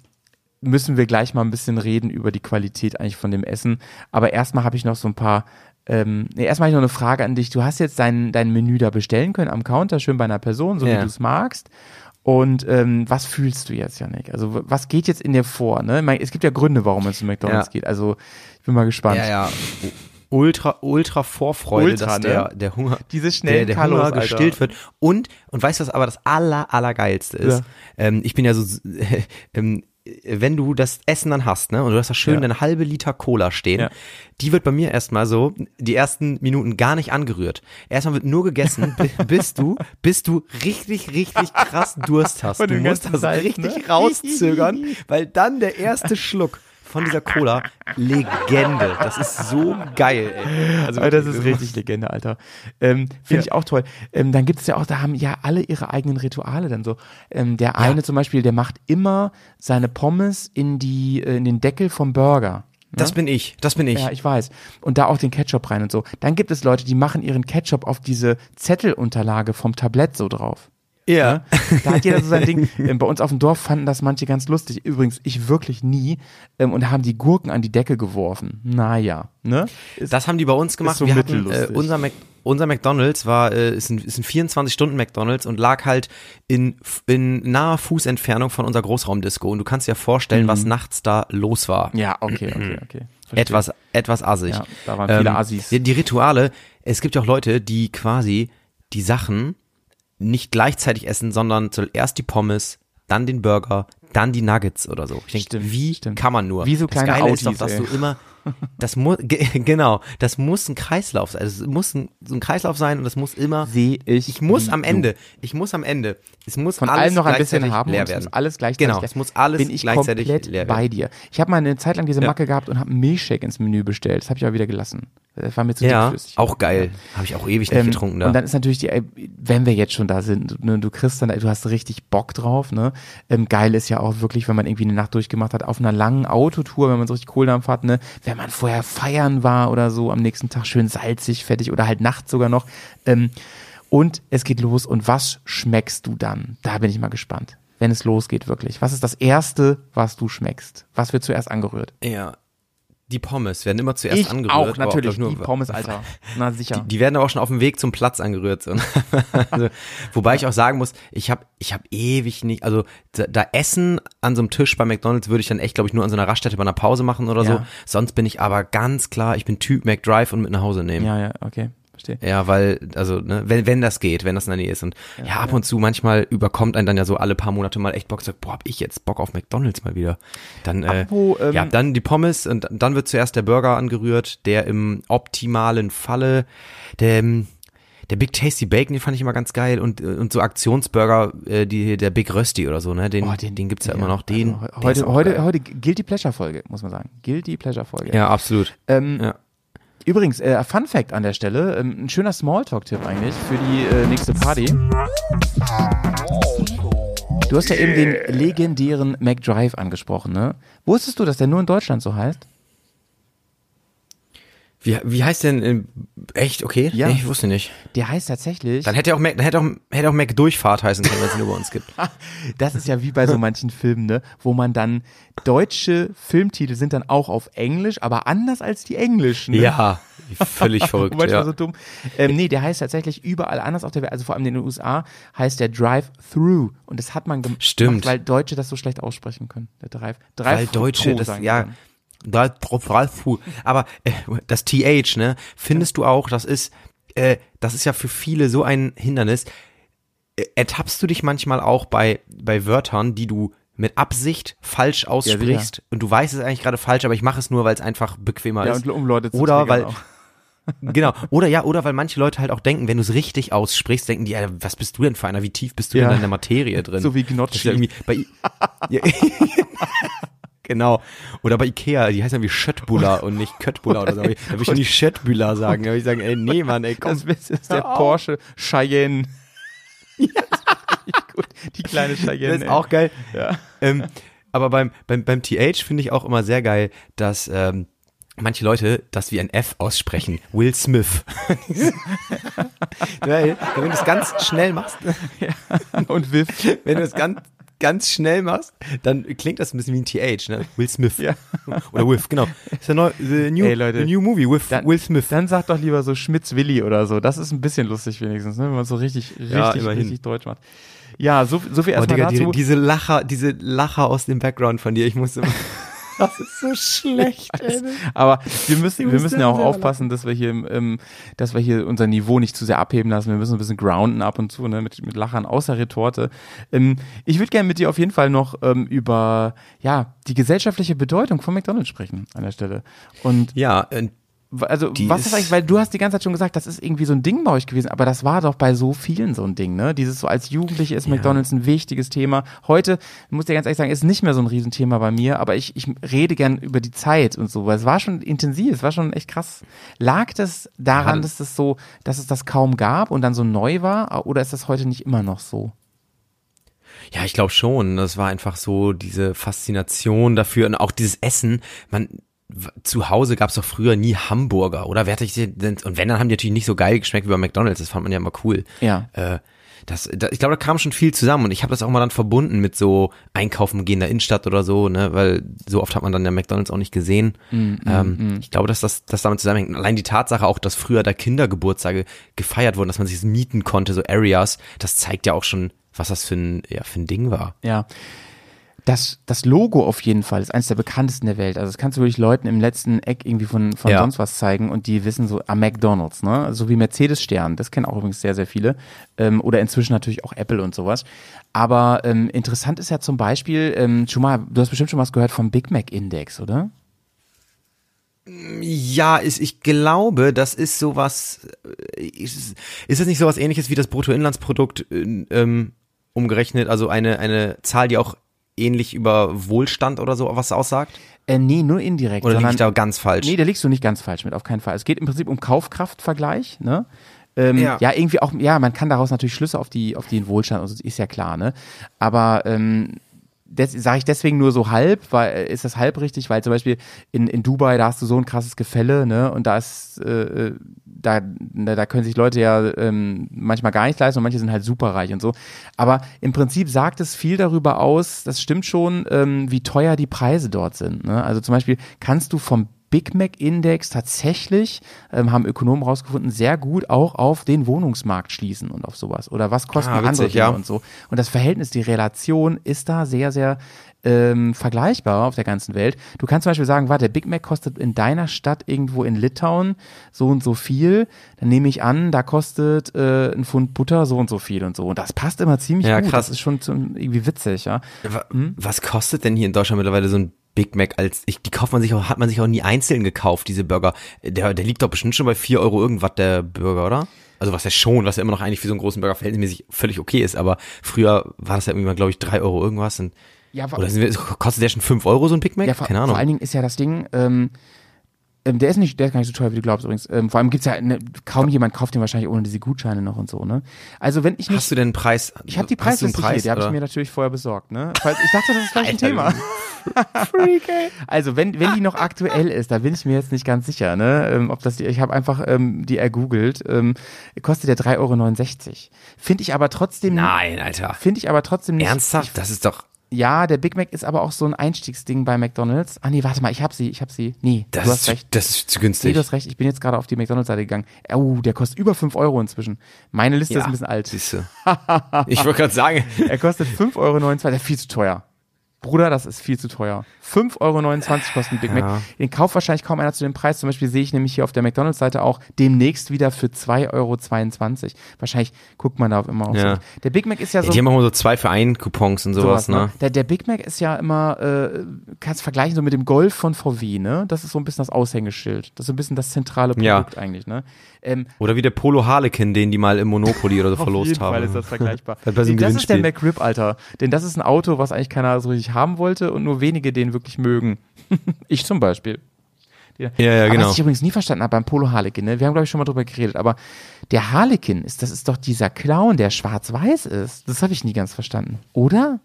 müssen wir gleich mal ein bisschen reden über die Qualität eigentlich von dem Essen. Aber erstmal habe ich noch so ein paar ähm, nee, erstmal habe ich noch eine Frage an dich. Du hast jetzt dein, dein Menü da bestellen können am Counter, schön bei einer Person, so Ja. wie du es magst. Und ähm, was fühlst du jetzt, Janik? Also was geht jetzt in dir vor? Ne? Es gibt ja Gründe, warum es zu McDonalds Ja. geht. Also ich bin mal gespannt. Ja, ja. Ultra, ultra Vorfreude, Ultra, dass ne? der, der Hunger, Diese schnellen der, der Hunger Alter. gestillt wird. Und, und weißt du, was aber das aller, allergeilste ist? Ja. Ähm, ich bin ja so, ähm, wenn du das Essen dann hast, ne, und du hast da schön Ja. eine halbe Liter Cola stehen, Ja. die wird bei mir erstmal so, die ersten Minuten gar nicht angerührt. Erstmal wird nur gegessen, bi- bis du, bis du richtig, richtig krass Durst hast. Du musst das Seiten, richtig ne? rauszögern, weil dann der erste Schluck von dieser Cola, Legende. Das ist so geil, ey. Also das ist richtig Legende, Alter. Ähm, Finde ich auch toll. Ähm, dann gibt es ja auch, da haben ja alle ihre eigenen Rituale dann so. Ähm, der eine zum Beispiel, der macht immer seine Pommes in die, äh, in den Deckel vom Burger. Das bin ich, das bin ich. Ja, ich weiß. Und da auch den Ketchup rein und so. Dann gibt es Leute, die machen ihren Ketchup auf diese Zettelunterlage vom Tablett so drauf. Ja. Da hat jeder so sein Ding. Ähm, Bei uns auf dem Dorf fanden das manche ganz lustig. Übrigens, ich wirklich nie. Ähm, Und haben die Gurken an die Decke geworfen. Naja, ne? Ist- Das haben die bei uns gemacht. so Wir hatten, äh, unser, Mac, unser McDonalds war, äh, ist ein, ist ein 24-Stunden-McDonalds und lag halt in, in naher Fußentfernung von unserer Großraumdisco. Und du kannst dir vorstellen, was nachts da los war. Mhm. ja, okay, okay, okay. Verstehe. Etwas, etwas assig. Ja, da waren viele Assis. Die, die Rituale, es gibt ja auch Leute, die quasi die Sachen nicht gleichzeitig essen, sondern zuerst die Pommes, dann den Burger, dann die Nuggets oder so. Ich denke, wie stimmt. kann man nur? Wie so kleine das Geile ist doch, dass ey. du immer, das muss, genau, das muss ein Kreislauf sein. Also es muss ein, so ein Kreislauf sein und es muss immer, Sehe ich. ich muss am du. Ende, ich muss am Ende, es muss von allem noch ein bisschen haben leer werden. muss alles gleichzeitig Genau, es muss alles bin ich gleichzeitig komplett leer bei werden. dir. Ich habe mal eine Zeit lang diese Ja. Macke gehabt und habe einen Milchshake ins Menü bestellt. Das habe ich aber wieder gelassen. Das war mir zu Ja, dickflüssig. auch geil. Habe ich auch ewig nicht Ähm, getrunken da. Und dann ist natürlich die, äh, wenn wir jetzt schon da sind, ne, du kriegst dann, du hast richtig Bock drauf, ne? Ähm, geil ist ja auch wirklich, wenn man irgendwie eine Nacht durchgemacht hat, auf einer langen Autotour, wenn man so richtig Kohldampf hat, ne? Wenn man vorher feiern war oder so, am nächsten Tag schön salzig, fettig oder halt nachts sogar noch. Ähm, und es geht los und was schmeckst du dann? Da bin ich mal gespannt. Wenn es losgeht, wirklich. Was ist das Erste, was du schmeckst? Was wird zuerst angerührt? ja. Die Pommes werden immer zuerst ich angerührt. auch, natürlich. glaub ich, die Pommes, Alter. Na sicher. Die, die werden aber auch schon auf dem Weg zum Platz angerührt. So. also, wobei ich auch sagen muss, ich habe ich hab ewig nicht, also da, da Essen an so einem Tisch bei McDonalds würde ich dann echt, glaube ich, nur an so einer Raststätte bei einer Pause machen oder so. Ja. Sonst bin ich aber ganz klar, ich bin Typ McDrive und mit nach Hause nehmen. ja, ja, okay. Verstehe. Ja, weil, also, ne, wenn, wenn das geht, wenn das in der Nähe ist. Und ja, ab und zu manchmal überkommt einen dann ja so alle paar Monate mal echt Bock, sagt, boah, hab ich jetzt Bock auf McDonalds mal wieder. Dann, äh, Apropos, ähm, ja, dann die Pommes und dann wird zuerst der Burger angerührt, der im optimalen Falle, der, ähm, der Big Tasty Bacon, den fand ich immer ganz geil und, äh, und so Aktionsburger, äh, die, der Big Rösti oder so, ne, den, Oh, den, gibt's ja, immer noch, den. Also, der ist heute, heute, geil. heute Guilty Pleasure Folge, muss man sagen. Guilty Pleasure Folge. Ja, absolut. Ähm, Ja. Übrigens, äh, Fun Fact an der Stelle, ähm, ein schöner Smalltalk-Tipp eigentlich für die äh, nächste Party. Du hast ja eben den legendären McDrive angesprochen, ne? Wusstest du, dass der nur in Deutschland so heißt? Wie, wie heißt denn, äh, echt, okay? Ja. Nee, ich wusste nicht. Der heißt tatsächlich. Dann hätte auch Mac, dann hätte auch, hätte auch Mac Durchfahrt heißen können, wenn es ihn über uns gibt. Das ist ja wie bei so manchen Filmen, ne? Wo man dann deutsche Filmtitel sind dann auch auf Englisch, aber anders als die englischen. Ne? Ja, völlig verrückt. Manchmal Ja. so dumm. Ähm, nee, der heißt tatsächlich überall anders auf der Welt, also vor allem in den USA heißt der Drive-Through. Und das hat man gemacht, Stimmt. weil Deutsche das so schlecht aussprechen können. Der Drive. Weil Drive Deutsche, das, ja, Drive-Through. Aber äh, das TH, ne, findest du auch, das ist, äh, das ist ja für viele so ein Hindernis. Äh, Ertappst du dich manchmal auch bei, bei Wörtern, die du mit Absicht falsch aussprichst und du weißt es eigentlich gerade falsch, aber ich mache es nur, weil es einfach bequemer Ja, ist. und um Leute zu Oder weil, auch. genau, oder ja, oder weil manche Leute halt auch denken, wenn du es richtig aussprichst, denken die, ja, was bist du denn für einer, wie tief bist du Ja. denn in der Materie drin? So wie Gnocchi. ja bei ja. Genau. Oder bei Ikea, die heißen ja wie Schöttbula und nicht Köttbula oder so. Da würde ich schon die Schöttbula sagen. Da würde ich sagen, ey, nee, Mann, ey, komm. Das Beste ist der Porsche Cheyenne. Ja. Gut. Die kleine Cheyenne. Das ist ey. auch geil. Ja. Ähm, aber beim, beim, beim TH finde ich auch immer sehr geil, dass ähm, manche Leute das wie ein F aussprechen. Will Smith. Weil, wenn du das ganz schnell machst, Und Viv. wenn du das ganz, ganz schnell machst, dann klingt das ein bisschen wie ein TH, ne? Will Smith. Ja. Oder With, genau. Ist der neue, the new, Ey, Leute. the new movie with Dann, Will Smith. Dann sag doch lieber so Schmitz Willi oder so. Das ist ein bisschen lustig wenigstens, ne? wenn man so richtig, richtig, Ja, richtig deutsch macht. Ja, so, so viel Oh, erstmal Digga, die, dazu. diese Lacher, diese Lacher aus dem Background von dir, ich musste das ist so schlecht, ey. Aber wir müssen, wir müssen ja auch aufpassen, dass wir hier, ähm, dass wir hier unser Niveau nicht zu sehr abheben lassen. Wir müssen ein bisschen grounden ab und zu, ne, mit, mit Lachern außer Retorte. Ähm, ich würde gerne mit dir auf jeden Fall noch ähm, über, ja, die gesellschaftliche Bedeutung von McDonalds sprechen an der Stelle. Und Ja, äh, also Die was ist ist- eigentlich, weil du hast die ganze Zeit schon gesagt, das ist irgendwie so ein Ding bei euch gewesen, aber das war doch bei so vielen so ein Ding, ne? Dieses so als Jugendliche ist McDonalds ein wichtiges Thema. Heute, muss ich ganz ehrlich sagen, ist nicht mehr so ein Riesenthema bei mir, aber ich, ich rede gern über die Zeit und so, weil es war schon intensiv, es war schon echt krass. Lag das daran, Ja. dass das so, dass es das kaum gab und dann so neu war, oder ist das heute nicht immer noch so? Ja, ich glaube schon. Das war einfach so diese Faszination dafür und auch dieses Essen. Man, zu Hause gab's doch früher nie Hamburger, oder? Wer hat sich denn, und wenn, dann haben die natürlich nicht so geil geschmeckt wie bei McDonalds, das fand man ja immer cool. Ja. Äh, das, da, ich glaube, da kam schon viel zusammen und ich habe das auch mal dann verbunden mit so Einkaufen gehen in der Innenstadt oder so, ne, weil so oft hat man dann ja McDonalds auch nicht gesehen. ähm, Ich glaube, dass das, das damit zusammenhängt. Allein die Tatsache auch, dass früher da Kindergeburtstage gefeiert wurden, dass man sich das mieten konnte, so Areas, das zeigt ja auch schon, was das für ein, ja, für ein Ding war. Ja. Das, das Logo auf jeden Fall ist eines der bekanntesten der Welt. Also das kannst du wirklich Leuten im letzten Eck irgendwie von, von Ja. sonst was zeigen und die wissen so, ah, McDonalds, ne? So wie Mercedes-Stern, das kennen auch übrigens sehr, sehr viele. Ähm, oder inzwischen natürlich auch Apple und sowas. Aber ähm, interessant ist ja zum Beispiel, ähm, schon mal, du hast bestimmt schon was gehört vom Big Mac Index, oder? Ja, ist, ich glaube, das ist sowas, äh, ist, ist das nicht sowas ähnliches wie das Bruttoinlandsprodukt äh, ähm, umgerechnet, also eine, eine Zahl, die auch ähnlich über Wohlstand oder so was aussagt? Äh, nee, nur indirekt. Oder liege ich da ganz falsch? Nee, da liegst du nicht ganz falsch mit, auf keinen Fall. Es geht im Prinzip um Kaufkraftvergleich, ne? Ähm, ja. Ja. irgendwie auch, ja, man kann daraus natürlich Schlüsse auf die, auf den Wohlstand, also ist ja klar, ne? Aber ähm, sage ich deswegen nur so halb, weil äh, ist das halb richtig, weil zum Beispiel in, in Dubai, da hast du so ein krasses Gefälle, ne? Und da ist, äh, äh, da, da da können sich Leute ja ähm, manchmal gar nicht leisten und manche sind halt superreich und so. Aber im Prinzip sagt es viel darüber aus, das stimmt schon, ähm, wie teuer die Preise dort sind. Ne? Also zum Beispiel kannst du vom Big Mac Index tatsächlich, ähm, haben Ökonomen rausgefunden, sehr gut auch auf den Wohnungsmarkt schließen und auf sowas. Oder was kosten Ah, witzig, andere Dinge ja. und so. Und das Verhältnis, die Relation ist da sehr, sehr ähm, vergleichbar auf der ganzen Welt. Du kannst zum Beispiel sagen, warte, der Big Mac kostet in deiner Stadt irgendwo in Litauen so und so viel. Dann nehme ich an, da kostet äh, ein Pfund Butter so und so viel und so. Und das passt immer ziemlich Ja, gut. krass. Das ist schon zum, irgendwie witzig, ja. Hm? Was kostet denn hier in Deutschland mittlerweile so ein Big Mac als, ich, die kauft man sich auch, hat man sich auch nie einzeln gekauft, diese Burger. Der, der liegt doch bestimmt schon bei 4 Euro irgendwas, der Burger, oder? Also was ja schon, was ja immer noch eigentlich für so einen großen Burger verhältnismäßig völlig okay ist, aber früher war das ja irgendwie mal, glaube ich, 3 Euro irgendwas und, Ja, oder sind wir, kostet der schon 5 Euro so ein Big Mac? Ja, Keine Ahnung. vor allen Dingen ist ja das Ding, ähm, ähm, der ist nicht, der ist gar nicht so teuer, wie du glaubst übrigens. Ähm, vor allem gibt's ja, ne, kaum jemand kauft den wahrscheinlich ohne diese Gutscheine noch und so, ne? Also wenn ich nicht, Hast du denn einen Preis? ich habe die einen Preisliste hier, Preis, die habe ich mir natürlich vorher besorgt, ne? Falls, ich dachte, das ist vielleicht ein Thema. Also wenn, wenn die noch aktuell ist, da bin ich mir jetzt nicht ganz sicher, ne? Ähm, ob das die, ich habe einfach ähm, die ergoogelt, ähm, kostet der 3,69 Euro. Finde ich aber trotzdem Nein, Alter. Finde ich aber trotzdem nicht. Ernsthaft? Das ist doch, Ja, der Big Mac ist aber auch so ein Einstiegsding bei McDonalds. Ah nee, warte mal, ich hab sie, ich hab sie. Nee, das du hast recht. das ist zu Nee, günstig. du hast recht. Ich bin jetzt gerade auf die McDonalds-Seite gegangen. Oh, der kostet über 5 Euro inzwischen. Meine Liste ist ein bisschen alt. Siehste. ich wollte gerade sagen, Er kostet 5,29 Euro. Der ist viel zu teuer. Bruder, das ist viel zu teuer. 5,29 Euro kostet ein Big Mac. Ja. Den kauft wahrscheinlich kaum einer zu dem Preis. Zum Beispiel sehe ich nämlich hier auf der McDonalds-Seite auch demnächst wieder für 2,22 Euro. Wahrscheinlich guckt man da auch immer auf Ja. so. Der Big Mac ist ja so. die haben auch immer so zwei für einen Coupons und sowas, ne? Der, der Big Mac ist ja immer, äh, kannst du vergleichen so mit dem Golf von VW, ne? Das ist so ein bisschen das Aushängeschild. Das ist so ein bisschen das zentrale Ja. Produkt eigentlich, ne? Ähm, Oder wie der Polo Harlequin, den die mal im Monopoly oder so verlost jeden haben. Fall ist das vergleichbar. Nee, das ist der. McRib, Alter. Denn das ist ein Auto, was eigentlich keiner so richtig haben wollte und nur wenige den wirklich mögen. ich zum Beispiel. Ja, ja, aber genau. Was ich übrigens nie verstanden habe beim Polo Harlequin, ne? wir haben glaube ich schon mal drüber geredet, aber der Harlequin ist, das ist doch dieser Clown, der schwarz-weiß ist. Das habe ich nie ganz verstanden, oder?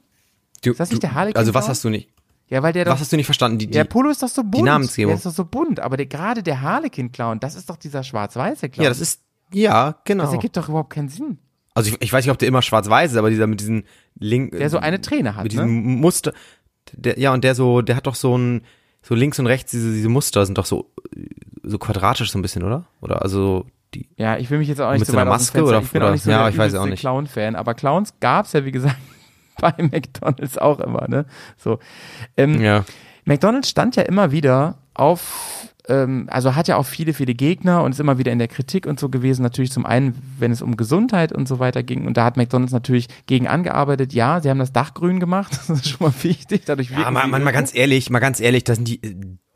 Du, Ist das nicht du- der Harlequin Also was hast du nicht, Ja, weil der doch was hast du nicht verstanden? Die, die, der Polo ist doch so bunt. Namensgebung. Der ist doch so bunt, aber der, gerade der Harlequin-Clown, das ist doch dieser schwarz-weiße Clown. ja, das ist, ja, genau. Das ergibt doch überhaupt keinen Sinn. Also ich, ich weiß nicht, ob der immer schwarz-weiß ist, aber dieser mit diesen Link, Der so eine Träne hat, mit ne? diesem Muster, der, ja, und der so, der hat doch so ein, so links und rechts diese, diese Muster sind doch so, so quadratisch so ein bisschen, oder? Oder also, die, Ja, ich will mich jetzt auch nicht Mit so einer Maske oder- ich bin auch oder- nicht so ja, ich weiß auch nicht. Clown-Fan, aber Clowns gab's ja, wie gesagt, bei McDonalds auch immer, ne? So. Ähm, ja. McDonalds stand ja immer wieder auf, ähm, also hat ja auch viele, viele Gegner und ist immer wieder in der Kritik und so gewesen. Natürlich zum einen, wenn es um Gesundheit und so weiter ging. Und da hat McDonalds natürlich gegen angearbeitet. Ja, sie haben das Dach grün gemacht. Das ist schon mal wichtig. Dadurch Ja, mal, mal, mal ganz ehrlich, mal ganz ehrlich, das sind die,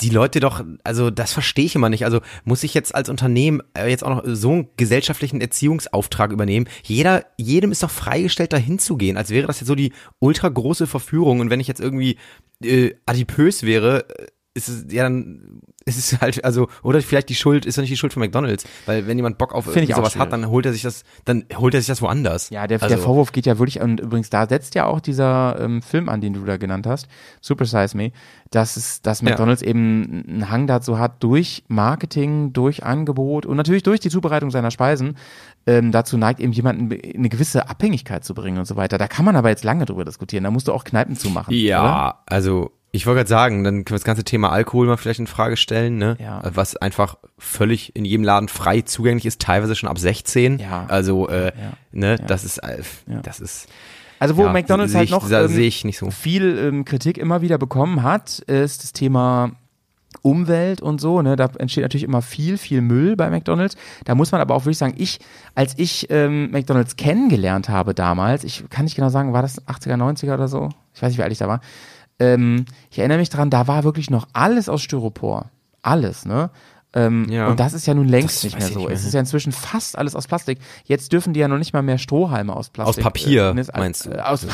die Leute doch, also das verstehe ich immer nicht. Also muss ich jetzt als Unternehmen äh, jetzt auch noch so einen gesellschaftlichen Erziehungsauftrag übernehmen? Jeder, jedem ist doch freigestellt, da hinzugehen, als wäre das jetzt so die ultra große Verführung. Und wenn ich jetzt irgendwie äh, adipös wäre, äh, ist es ja dann ist es halt also oder vielleicht die Schuld ist ja nicht die Schuld von McDonald's, weil wenn jemand Bock auf sowas hat, dann holt er sich das dann holt er sich das woanders. Ja, der, also, der Vorwurf geht ja wirklich, und übrigens, da setzt ja auch dieser ähm, Film an, den du da genannt hast, Super Size Me, dass es, dass Ja. McDonalds eben einen Hang dazu hat, durch Marketing, durch Angebot und natürlich durch die Zubereitung seiner Speisen, ähm, dazu neigt, eben jemanden eine gewisse Abhängigkeit zu bringen und so weiter. Da kann man aber jetzt lange drüber diskutieren. Da musst du auch Kneipen zumachen. Ja, Oder? also ich wollte gerade sagen, dann können wir das ganze Thema Alkohol mal vielleicht in Frage stellen, ne? Ja. Was einfach völlig in jedem Laden frei zugänglich ist, teilweise schon ab 16. Ja. Also, äh, Ja. ne, Ja. das ist, äh, das ist. Also wo McDonalds halt noch ähm, so. viel ähm, Kritik immer wieder bekommen hat, ist das Thema Umwelt und so, ne, da entsteht natürlich immer viel, viel Müll bei McDonalds. Da muss man aber auch wirklich sagen, ich, als ich ähm, McDonalds kennengelernt habe damals, ich kann nicht genau sagen, war das 80er, 90er oder so? Ich weiß nicht, wie alt ich da war. Ähm, ich erinnere mich dran, da war wirklich noch alles aus Styropor. Alles, ne? Ähm, Ja. Und das ist ja nun längst nicht mehr so. nicht mehr. Es ist ja inzwischen fast alles aus Plastik. Jetzt dürfen die ja noch nicht mal mehr Strohhalme aus Plastik. Aus Papier, äh, ne, meinst du? Äh, aus, aus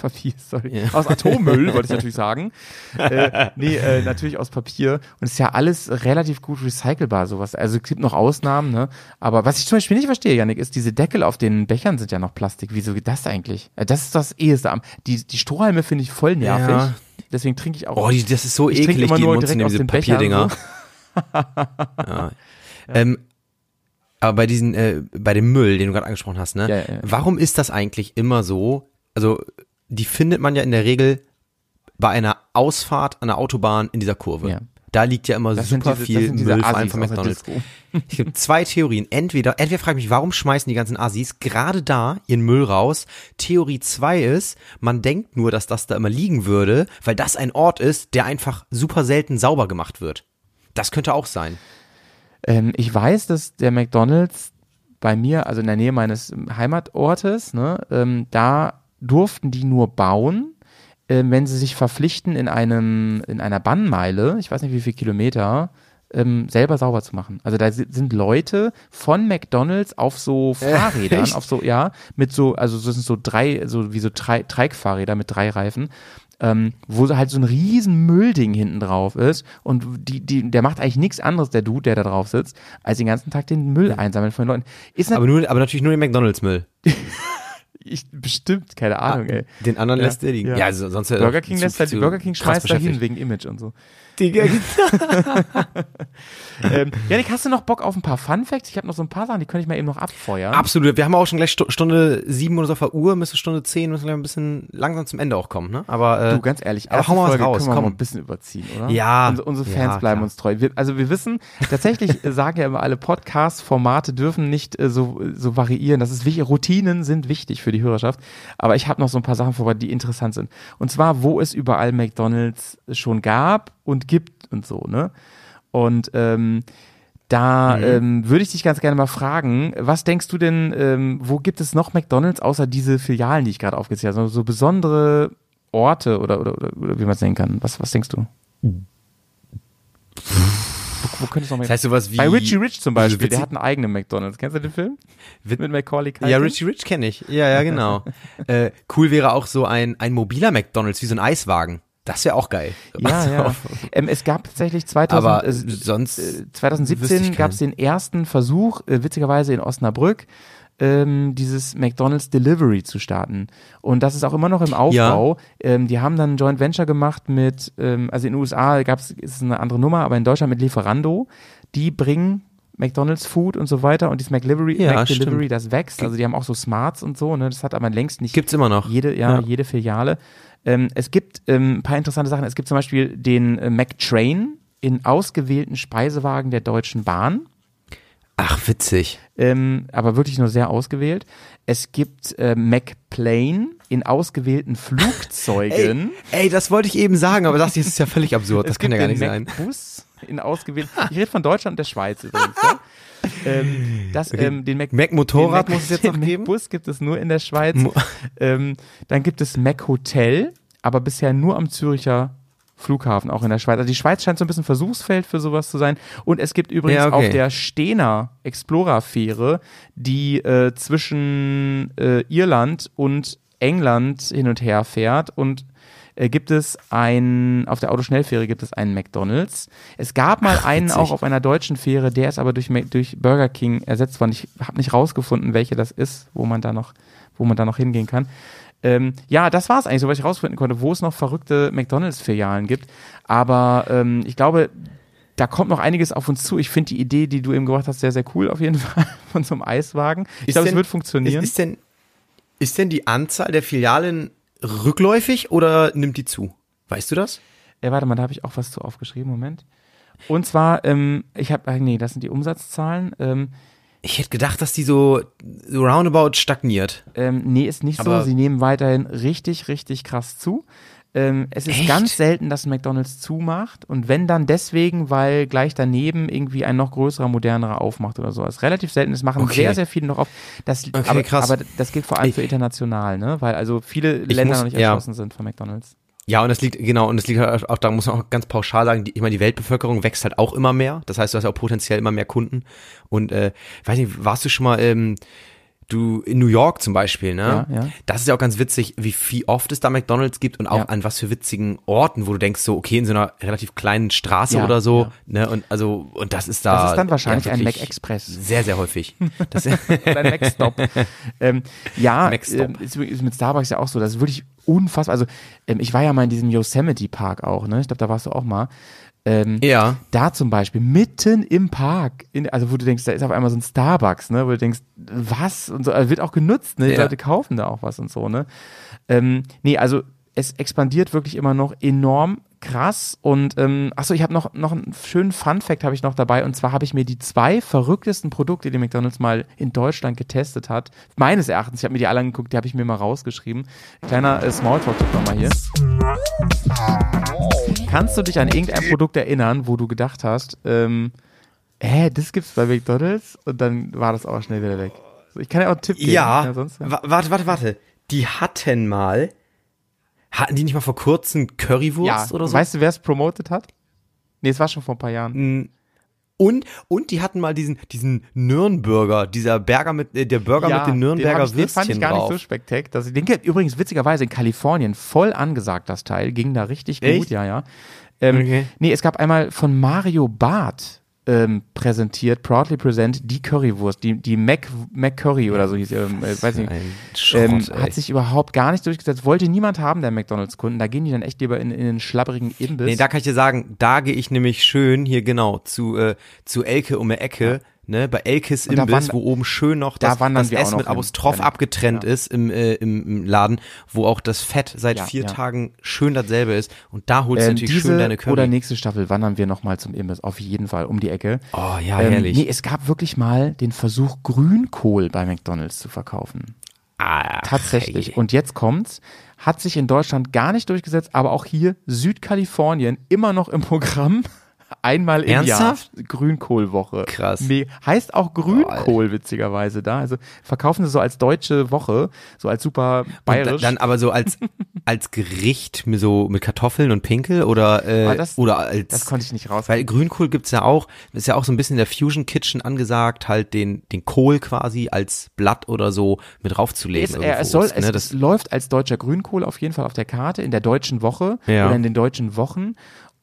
Papier, sorry. Ja. Aus Atommüll, wollte ich natürlich sagen. äh, nee, äh, natürlich aus Papier. Und es ist ja alles relativ gut recycelbar, sowas. Also es gibt noch Ausnahmen, ne? Aber was ich zum Beispiel nicht verstehe, Janik, ist, diese Deckel auf den Bechern sind ja noch Plastik. Wieso geht das eigentlich? Äh, Das ist das eheste am. Die, die Strohhalme finde ich voll nervig. Ja. Deswegen trinke ich auch. Oh, die, das ist so Ich trinke eklig, immer die nur direkt aus diese den Bechern, Papierdinger. Ja. Ähm, aber bei diesen, äh, bei dem Müll, den du gerade angesprochen hast, ne? Ja, ja. Warum ist das eigentlich immer so? Also, die findet man ja in der Regel bei einer Ausfahrt an der Autobahn in dieser Kurve. Ja. Da liegt ja immer Das super diese- viel Müll, vor allem von McDonalds. Es gibt zwei Theorien. Entweder, entweder frage ich mich, warum schmeißen die ganzen Assis gerade da ihren Müll raus? Theorie zwei ist, man denkt nur, dass das da immer liegen würde, weil das ein Ort ist, der einfach super selten sauber gemacht wird. Das könnte auch sein. Ähm, ich weiß, dass der McDonalds bei mir, also in der Nähe meines Heimatortes, ne, ähm, da durften die nur bauen, ähm, wenn sie sich verpflichten, in einem, in einer Bannmeile, ich weiß nicht wie viele Kilometer, ähm, selber sauber zu machen. Also da si- sind Leute von McDonalds auf so Fahrrädern, echt? auf so, ja, mit so, also das sind so drei, so wie so drei Treikfahrräder mit drei Reifen, ähm, wo so halt so ein riesen Müllding hinten drauf ist und die, die, der macht eigentlich nichts anderes, der Dude, der da drauf sitzt, als den ganzen Tag den Müll einsammeln von den Leuten. Ist Aber nur, aber natürlich nur den McDonalds-Müll. natürlich bestimmt, keine Ahnung, ey. Den anderen Ja, lässt er liegen. ja. Ja, also sonst Burger er King lässt halt, Burger King schmeißt dahin wegen Image und so. Digga, ähm, Janik, hast du noch Bock auf ein paar Fun Facts? Ich habe noch so ein paar Sachen, die könnte ich mal eben noch abfeuern. Absolut. Wir haben auch schon gleich Stu- Stunde sieben oder so auf der Uhr, müsste Stunde zehn, müssen wir ein bisschen langsam zum Ende auch kommen, ne? Aber, äh, Du, ganz ehrlich, aber hau mal was raus, können wir komm. mal ein bisschen überziehen, oder? Ja. Unsere, unsere Ja, Fans bleiben klar. uns treu. Wir, also wir wissen, tatsächlich sagen ja immer alle Podcast-Formate dürfen nicht äh, so, so variieren. Das ist wichtig. Routinen sind wichtig für die Hörerschaft. Aber ich habe noch so ein paar Sachen vorbei, die interessant sind. Und zwar, wo es überall McDonalds schon gab und gibt und so, ne? Und ähm, da Mhm. ähm, würde ich dich ganz gerne mal fragen, was denkst du denn, ähm, wo gibt es noch McDonalds außer diese Filialen, die ich gerade aufgezählt habe? So, so besondere Orte oder, oder, oder, oder wie man es nennen kann. Was, was denkst du? Wo, wo könnte es noch das heißt sowas wie. Bei Richie Rich zum Beispiel, der hat einen eigenen McDonalds. Kennst du den Film? Wit- Mit Macaulay Culkin? Ja, Richie Rich kenne ich. Ja, ja, genau. äh, cool wäre auch so ein, ein mobiler McDonalds, wie so ein Eiswagen. Das wäre auch geil. Ja, Also, ja. Ähm, es gab tatsächlich 2000, Aber äh, sonst äh, wüsste 2017 ich gab es den ersten Versuch, äh, witzigerweise in Osnabrück, ähm, dieses McDonald's Delivery zu starten. Und das ist auch immer noch im Aufbau. Ähm, die haben dann ein Joint Venture gemacht mit, ähm, also in den USA ist es eine andere Nummer, aber in Deutschland mit Lieferando. Die bringen McDonald's Food und so weiter und dieses McDelivery, Ja, McDelivery das wächst. Also die haben auch so Smarts und so, ne? Das hat aber längst nicht Gibt's immer noch. jede, ja, Ja. jede Filiale. Ähm, es gibt ähm, ein paar interessante Sachen. Es gibt zum Beispiel den äh, McTrain in ausgewählten Speisewagen der Deutschen Bahn, Ach, witzig. ähm, aber wirklich nur sehr ausgewählt. Es gibt äh, McPlane in ausgewählten Flugzeugen. Ey, das wollte ich eben sagen, aber das hier ist ja völlig absurd. Das kann ja gar nicht den sein. McBus in ausgewählten. Ich rede von Deutschland und der Schweiz übrigens. Ja? ähm, das, ähm, den Mac Mac-Motorrad den muss es jetzt noch geben? McBus gibt es nur in der Schweiz. Mo- ähm, dann gibt es Mac Hotel, aber bisher nur am Züricher Flughafen, auch in der Schweiz. Also die Schweiz scheint so ein bisschen Versuchsfeld für sowas zu sein. Und es gibt übrigens Ja, okay. auf der Stena Explorer-Fähre, die äh, zwischen äh, Irland und England hin und her fährt und äh, gibt es ein, auf der Autoschnellfähre gibt es einen McDonalds. Es gab mal Ach, einen witzig. auch auf einer deutschen Fähre, der ist aber durch, durch Burger King ersetzt worden. Ich habe nicht rausgefunden, welche das ist, wo man da noch, wo man da noch hingehen kann. Ähm, ja, das war es eigentlich, so was ich rausfinden konnte, wo es noch verrückte McDonalds-Filialen gibt. Aber ähm, ich glaube, da kommt noch einiges auf uns zu. Ich finde die Idee, die du eben gebracht hast, sehr, sehr cool auf jeden Fall von so einem Eiswagen. Ich glaube, es wird funktionieren. Ist, ist, denn, ist denn die Anzahl der Filialen rückläufig oder nimmt die zu? Weißt du das? Äh, warte mal, da habe ich auch was zu aufgeschrieben. Moment. Und zwar, ähm, ich habe, nee, das sind die Umsatzzahlen. Ähm, Ich hätte gedacht, dass die so, so roundabout stagniert. ähm, nee, ist nicht Aber- so. Sie nehmen weiterhin richtig, richtig krass zu. Ähm, es ist Echt? ganz selten, dass ein McDonalds zumacht. Und wenn dann deswegen, weil gleich daneben irgendwie ein noch größerer, modernerer aufmacht oder so. Das ist relativ selten. Es machen Okay. sehr, sehr viele noch auf. Das, Okay, aber, krass. aber das gilt vor allem für international, ne? Weil also viele Länder muss- noch nicht ja. erschlossen sind von McDonalds. Ja, und das liegt, genau, und das liegt halt auch, da muss man auch ganz pauschal sagen, die, ich meine, die Weltbevölkerung wächst halt auch immer mehr. Das heißt, du hast ja auch potenziell immer mehr Kunden. Und, äh, weiß nicht, warst du schon mal, ähm, du, in New York zum Beispiel, ne? Ja, ja. Das ist ja auch ganz witzig, wie viel oft es da McDonalds gibt und auch Ja. an was für witzigen Orten, wo du denkst, so, okay, in so einer relativ kleinen Straße oder so, ne? Und also, und das ist da. Das ist dann wahrscheinlich ein Mac Express. Sehr, sehr häufig. Das, Dein Mac-Stop. ähm, ja, Mac-Stop. ähm, ist, ist mit Starbucks ja auch so. Das ist wirklich unfassbar. Also, ähm, ich war ja mal in diesem Yosemite Park auch, ne? Ich glaube, da warst du auch mal. Ähm, ja. Da zum Beispiel, mitten im Park, in, also wo du denkst, da ist auf einmal so ein Starbucks, ne? Wo du denkst, was? Und so, also wird auch genutzt, ne? Die Ja. Leute kaufen da auch was und so, ne? Ähm, nee, also es expandiert wirklich immer noch enorm krass und ähm, achso, ich habe noch noch einen schönen Fun Fact habe ich noch dabei und zwar habe ich mir die zwei verrücktesten Produkte, die McDonald's mal in Deutschland getestet hat, meines Erachtens, ich habe mir die alle angeguckt, die habe ich mir mal rausgeschrieben. Kleiner äh, Smalltalk nochmal hier. Kannst du dich an irgendein Produkt erinnern, wo du gedacht hast, ähm, hä, das gibt's bei McDonald's und dann war das auch schnell wieder weg. Ich kann ja auch einen Tipp geben. Ja, sonst, wa- warte, warte, warte. Die hatten mal, hatten die nicht mal vor kurzem Currywurst ja. oder so? Weißt du, wer es promotet hat? Nee, es war schon vor ein paar Jahren. Und, und die hatten mal diesen, diesen Nürnberger, dieser Burger mit, äh, der Burger mit dem den, Nürnberger hab ich, den fand ich Würstchen gar drauf. nicht so spektakulär. Das, den gibt übrigens witzigerweise in Kalifornien voll angesagt, das Teil. Ging da richtig gut, Echt? ja, ja. Ähm, Okay. Nee, es gab einmal von Mario Barth ähm, präsentiert, proudly present, die Currywurst, die, die Mac, Mac Curry oder so hieß, ähm, äh, weiß nicht. Ein Schrott, Ähm, hat sich überhaupt gar nicht durchgesetzt, wollte niemand haben, der McDonalds-Kunden. Da gehen die dann echt lieber in, in den schlabberigen Imbiss. Nee, da kann ich dir sagen, da gehe ich nämlich schön hier genau zu, äh, zu Elke um die Ecke, ne, bei da Imbiss, wand- wo oben schön noch da das, wandern das Essen mit hin, Apostroph Janik. abgetrennt Ja. ist im, äh, im, im Laden, wo auch das Fett seit Ja, vier ja. Tagen schön dasselbe ist und da holst du Ähm, natürlich diese schön deine Curry. oder nächste Staffel wandern wir nochmal zum Imbiss, auf jeden Fall, um die Ecke. oh ja, Ähm, herrlich. nee, es gab wirklich mal den Versuch, Grünkohl bei McDonalds zu verkaufen. ah, Tatsächlich. hey. Und jetzt kommt's. Hat sich in Deutschland gar nicht durchgesetzt, aber auch hier Südkalifornien immer noch im Programm. Einmal im Ernsthaft? Jahr. Grünkohlwoche. Krass. Me heißt auch Grünkohl, witzigerweise da. Also verkaufen sie so als deutsche Woche, so als super bayerisch. dann aber so als, als Gericht mit so mit Kartoffeln und Pinkel oder, äh, Aber das- oder als das konnte ich nicht raus. Weil Grünkohl gibt's ja auch, ist ja auch so ein bisschen in der Fusion Kitchen angesagt, halt den, den Kohl quasi als Blatt oder so mit raufzulegen. Es, irgendwo es, soll, ne? es das, läuft als deutscher Grünkohl auf jeden Fall auf der Karte in der deutschen Woche Ja. oder in den deutschen Wochen.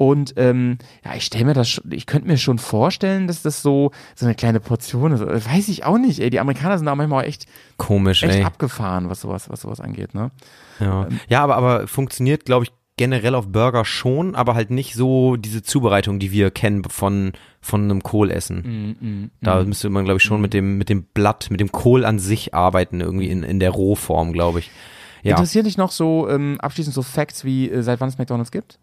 Und ähm, ja, ich stelle mir das, schon- ich könnte mir schon vorstellen, dass das so so eine kleine Portion ist. Äh, Weiß ich auch nicht. Ey, die Amerikaner sind da manchmal auch echt, komisch, echt ey. abgefahren, was sowas, was sowas angeht. Ne? Ja, ja aber, aber funktioniert, glaube ich, generell auf Burger schon, aber halt nicht so diese Zubereitung, die wir kennen von, von einem Kohlessen. Mhm, Da müsste man, glaube ich, schon mit dem, mit dem Blatt, mit dem Kohl an sich arbeiten, irgendwie in, in der Rohform, glaube ich. Ja. Interessiert dich noch so ähm, abschließend so Facts wie äh, seit wann es McDonalds gibt?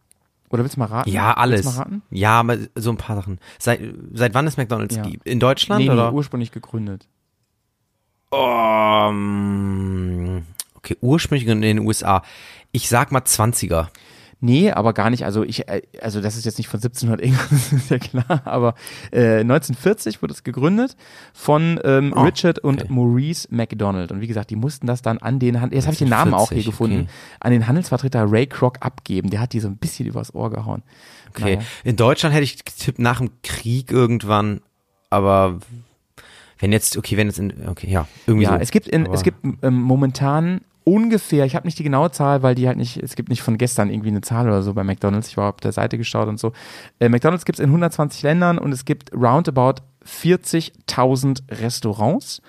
Oder willst du mal raten? Ja, alles. Willst du mal raten? Ja, aber so ein paar Sachen. Seit, seit wann es McDonalds Ja. gibt? In Deutschland Nee, nee, oder? ursprünglich gegründet. Um, okay, ursprünglich in den USA. Ich sag mal 20er. Nee, aber gar nicht. Also ich, äh, also das ist jetzt nicht von 1700 irgendwas, das ist ja klar, aber äh, 1940 wurde es gegründet von ähm, Oh, Richard und okay. Maurice McDonald. Und wie gesagt, die mussten das dann an den, Han- jetzt habe ich den Namen auch hier 1940, gefunden, okay. an den Handelsvertreter Ray Kroc abgeben. Der hat die so ein bisschen übers Ohr gehauen. Okay. Naja. In Deutschland hätte ich getippt nach dem Krieg irgendwann, aber wenn jetzt, okay, wenn jetzt in, okay, ja, irgendwie Ja, so. es gibt in, Aber- es gibt ähm, momentan ungefähr, ich habe nicht die genaue Zahl, weil die halt nicht, es gibt nicht von gestern irgendwie eine Zahl oder so bei McDonalds. Ich war auf der Seite geschaut und so. Äh, McDonalds gibt es in 120 Ländern und es gibt roundabout 40.000 Restaurants.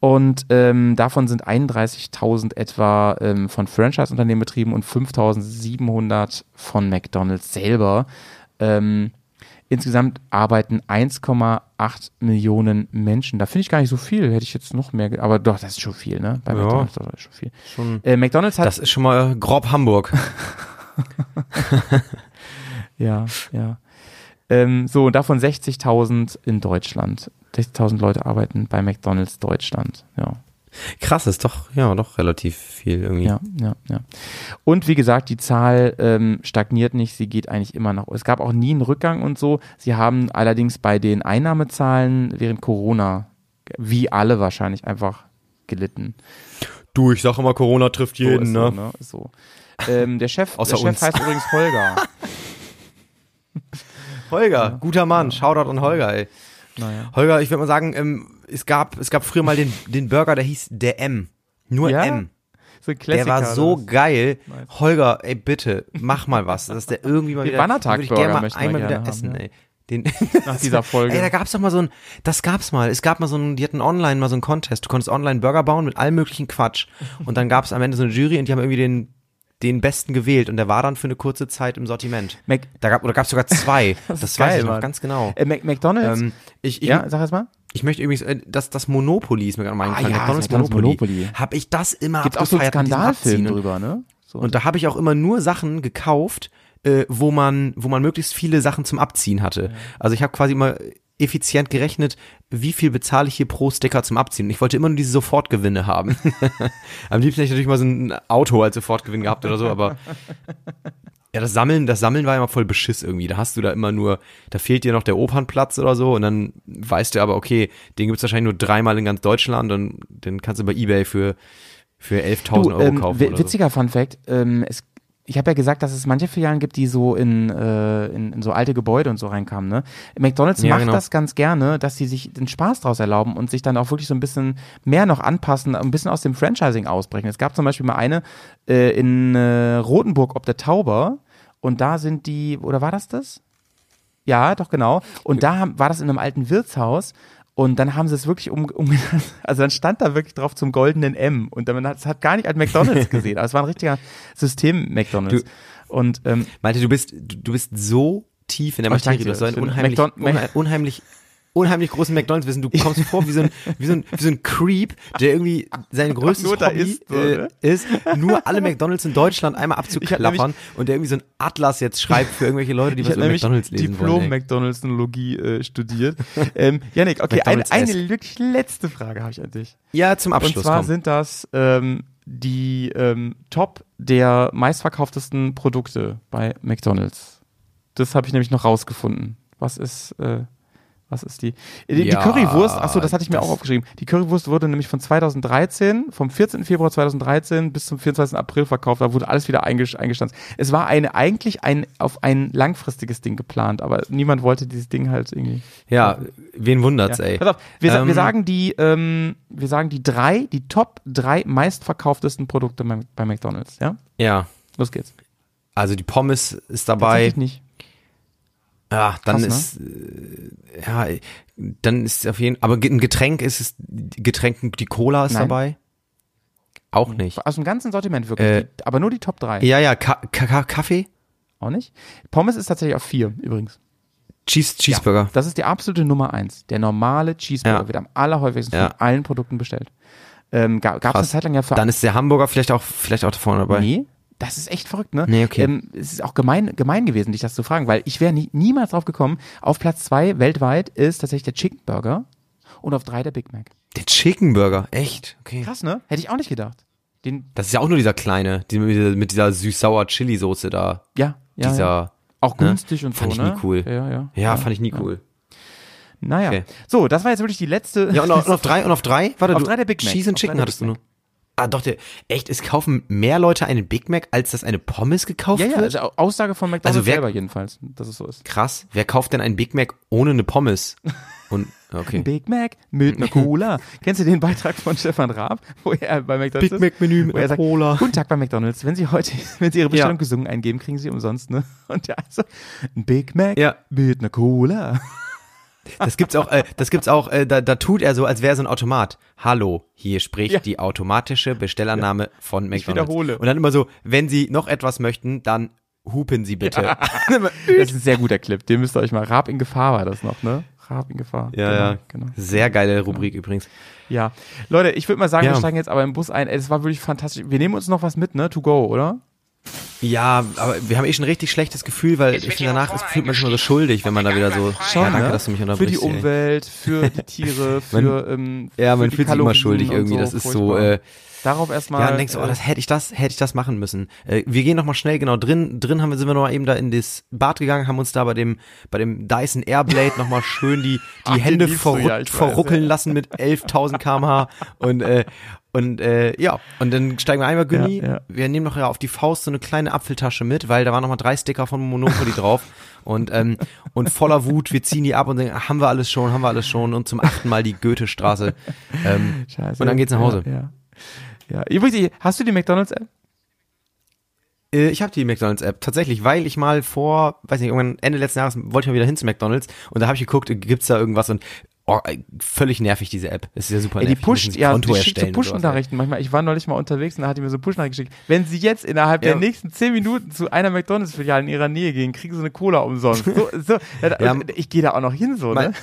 Und ähm, davon sind 31.000 etwa ähm, von Franchise-Unternehmen betrieben und 5.700 von McDonalds selber. Ähm, insgesamt arbeiten 1,8 Millionen Menschen. Da finde ich gar nicht so viel. Hätte ich jetzt noch mehr, aber doch, das ist schon viel, ne? Bei Ja. McDonalds das ist schon viel. Schon, Äh, McDonalds hat das ist schon mal grob Hamburg. Ja, ja. Ähm, so, und davon 60.000 in Deutschland. 60.000 Leute arbeiten bei McDonalds Deutschland. Ja, Krass, ist doch, ja, doch relativ viel irgendwie. ja, ja, ja. Und wie gesagt, die Zahl ähm, stagniert nicht, sie geht eigentlich immer nach. Es gab auch nie einen Rückgang und so. Sie haben allerdings bei den Einnahmezahlen während Corona, wie alle wahrscheinlich, einfach gelitten. Du, ich sag immer, Corona trifft So jeden, ist ne? So, ne? So. Ähm, der Chef, Außer der Chef uns. heißt übrigens Holger. Holger, guter Mann, Shoutout an Holger, ey. Naja. Holger, ich würde mal sagen, ähm, es gab, es gab früher mal den, den Burger, der hieß der M. Nur Ja? M. So ein Der war so das. geil. Holger, ey, bitte, mach mal was, dass der irgendwie mal Den wieder, Wannertag würde ich gerne mal einmal wieder haben, essen, ja. ey. Den, Nach dieser Folge. Ey, da gab's doch mal so ein, das gab's mal. Es gab mal so ein, die hatten online mal so einen Contest. Du konntest online Burger bauen mit allem möglichen Quatsch. Und dann gab's am Ende so eine Jury und die haben irgendwie den, den besten gewählt und der war dann für eine kurze Zeit im Sortiment. Mac- Da gab, oder gab's sogar zwei. Das das ist weiß geil, ich noch Mann. ganz genau. Äh, Mac- McDonalds? Ähm, ich, ich, ja, sag erst mal. ich möchte übrigens, äh, das, das Monopoly ist mir gerade mal Ah, ja, McDonald's Monopoly. Monopoly. Hab ich das immer Gibt's auch so einen Skandalfilm drüber, ne? So. Und da habe ich auch immer nur Sachen gekauft, äh, wo man, wo man möglichst viele Sachen zum Abziehen hatte. Also ich habe quasi immer effizient gerechnet, wie viel bezahle ich hier pro Sticker zum Abziehen. Ich wollte immer nur diese Sofortgewinne haben. Am liebsten hätte ich natürlich mal so ein Auto als Sofortgewinn gehabt oder so, aber ja, das Sammeln, das Sammeln war immer voll Beschiss irgendwie. Da hast du da immer nur, da fehlt dir noch der Opernplatz oder so und dann weißt du aber, okay, den gibt's wahrscheinlich nur dreimal in ganz Deutschland und den kannst du bei Ebay für, für 11.000 Du, Euro ähm, kaufen. wi- oder so. witziger Fun Fact, ähm, es, ich habe ja gesagt, dass es manche Filialen gibt, die so in, äh, in, in so alte Gebäude und so reinkamen. Ne? McDonalds Ja, macht genau. das ganz gerne, dass sie sich den Spaß draus erlauben und sich dann auch wirklich so ein bisschen mehr noch anpassen, ein bisschen aus dem Franchising ausbrechen. Es gab zum Beispiel mal eine äh, in äh, Rothenburg ob der Tauber und da sind die, oder war das das? Ja, doch genau. Und da haben, war das in einem alten Wirtshaus und dann haben sie es wirklich um, umgenannt. Also dann stand da wirklich drauf zum goldenen M und dann hat es hat gar nicht als McDonalds gesehen. Aber es war ein richtiger System-McDonalds. Und ähm, Malte, du bist, du bist so tief in der Oh, Materie, du hast so ein unheimlich, unheimlich, unheimlich großen McDonalds-Wissen. Du kommst vor wie so, ein, wie, so ein, wie so ein Creep, der irgendwie sein größtes da Hobby isst, so, äh, ne? ist, nur alle McDonalds in Deutschland einmal abzuklappern und der irgendwie so ein Atlas jetzt schreibt für irgendwelche Leute, die was über McDonalds lesen wollen. ey. Diplom-McDonalds-Nologie äh, studiert. ähm, Janik, okay, eine, McDonald's-esque. eine wirklich letzte Frage habe ich an dich. Ja, zum Abschluss, Und zwar komm. sind das ähm, die ähm, Top der meistverkauftesten Produkte bei McDonalds. Das habe ich nämlich noch rausgefunden. Was ist, äh, was ist die? Die, Ja, die Currywurst, achso, das hatte ich mir das- auch aufgeschrieben. Die Currywurst wurde nämlich von 2013, vom 14. Februar 2013 bis zum 24. April verkauft. Da wurde alles wieder einges- eingestanzt. Es war eine, eigentlich ein, auf ein langfristiges Ding geplant, aber niemand wollte dieses Ding halt irgendwie. Ja, wen wundert's, ey. Pass auf, wir, Ähm, wir sagen die, ähm, wir sagen die drei, die Top drei meistverkauftesten Produkte bei, bei McDonalds, ja? Ja, Los geht's. also die Pommes ist dabei. Tatsächlich nicht. Ja, dann Krass, ne? ist, äh, ja, dann ist auf jeden aber ein Getränk ist es, Getränk, die Cola ist Nein. dabei. Auch nicht. Aus dem ganzen Sortiment wirklich. Äh, die, aber nur die Top drei. Ja, ja, Ka Ka Kaffee, Auch nicht. Pommes ist tatsächlich auf vier übrigens. Cheese, Cheeseburger. Das ist die absolute Nummer eins. Der normale Cheeseburger Ja. wird am allerhäufigsten Ja. von allen Produkten bestellt. Ähm, gab es eine. Zeit lang ja für Dann ist der Hamburger vielleicht auch, vielleicht auch da vorne dabei. Nee, das ist echt verrückt, ne? Nee, okay. Ähm, es ist auch gemein, gemein gewesen, dich das zu fragen, weil ich wäre nie, niemals drauf gekommen. Auf Platz zwei weltweit ist tatsächlich der Chicken Burger und auf drei der Big Mac. Der Chicken Burger, echt? Okay. Krass, ne? Hätte ich auch nicht gedacht. Den, Das ist ja auch nur dieser kleine, die, mit dieser, süß-sauer Chili-Soße da. ja, ja, dieser, ja. Auch ne? günstig und Fand so, ich ne? nie cool. Ja, ja. Ja, fand ich nie cool. Naja. Okay. So, das war jetzt wirklich die letzte. Ja, und auf, und auf drei, und auf drei? Warte, Auf du, drei der Big Mac. Cheese and Chicken hattest du nur. Ah, doch, der, echt, es kaufen mehr Leute einen Big Mac, als dass eine Pommes gekauft Ja, ja, wird? also Aussage von McDonald's Also wer- selber jedenfalls, dass es so ist. Krass. Wer kauft denn einen Big Mac ohne eine Pommes? Und, okay. Big Mac mit einer Cola. Kennst du den Beitrag von Stefan Raab, wo er bei McDonald's ist? Mac-Menü mit Wo er einer Cola. Guten Tag bei McDonald's. Wenn Sie heute, wenn Sie Ihre Bestellung Ja. gesungen eingeben, kriegen Sie umsonst, ne? Und der also, ein Big Mac Ja. mit einer Cola. Das gibt's auch, äh, das gibt's auch, äh, da, da tut er so, als wäre so ein Automat. Hallo, hier spricht Ja. die automatische Bestellannahme von McDonald's. wiederhole. Und dann immer so, wenn Sie noch etwas möchten, dann hupen Sie bitte. Ja, Das ist ein sehr guter Clip. Den müsst ihr euch mal. Raab in Gefahr war das noch, ne? Raab in Gefahr. ja, genau, ja. Genau. Sehr geile Rubrik übrigens. Ja. Leute, ich würde mal sagen, Ja. wir steigen jetzt aber im Bus ein. Ey, das war wirklich fantastisch. Wir nehmen uns noch was mit, ne? To go, oder? Ja, aber wir haben eh schon ein richtig schlechtes Gefühl, weil ich finde, danach ist, fühlt man sich immer so schuldig, wenn man da wieder so, Schon, ja, danke, ne? dass du mich Für die unterbrichst. Umwelt, für die Tiere, für, Man- ähm, Ja, für man die fühlt sich immer schuldig irgendwie, so, das ist so, äh, Darauf erstmal. Ja, dann denkst du, oh, das hätte ich das, hätte ich das machen müssen. Äh, wir gehen noch mal schnell, genau, drin, drin haben wir, sind wir noch mal eben da in das Bad gegangen, haben uns da bei dem, bei dem Dyson Airblade noch mal schön die, die Ach, Hände verruck, ja, verruckeln ja. lassen mit 11.000 kmh und, äh, und äh, ja, und dann steigen wir einmal, Günni. Ja, ja. Wir nehmen noch ja auf die Faust so eine kleine Apfeltasche mit, weil da waren noch mal drei Sticker von Monopoly drauf. Und, ähm, und voller Wut, wir ziehen die ab und sagen, haben wir alles schon, haben wir alles schon. Und zum achten Mal die Goethestraße. Ähm, Scheiße. und dann geht's nach Hause. Ja. ja. ja. Übrigens, hast du die McDonalds-App? Äh, Ich habe die McDonalds-App tatsächlich, weil ich mal vor, weiß nicht, irgendwann Ende letzten Jahres wollte ich mal wieder hin zu McDonalds und da habe ich geguckt, gibt's da irgendwas und oh, ey, völlig nervig diese App. Das ist ja super Ey, die nervig. pusht, ja, Konto die schickt so ey. Push-Nachrichten manchmal. Ich war neulich mal unterwegs und da hat die mir so Push-Nachrichten geschickt. Wenn Sie jetzt innerhalb Ja. der nächsten zehn Minuten zu einer McDonalds-Filiale in Ihrer Nähe gehen, kriegen Sie eine Cola umsonst. So, so, ja, Ja. ich gehe da auch noch hin, so, ne?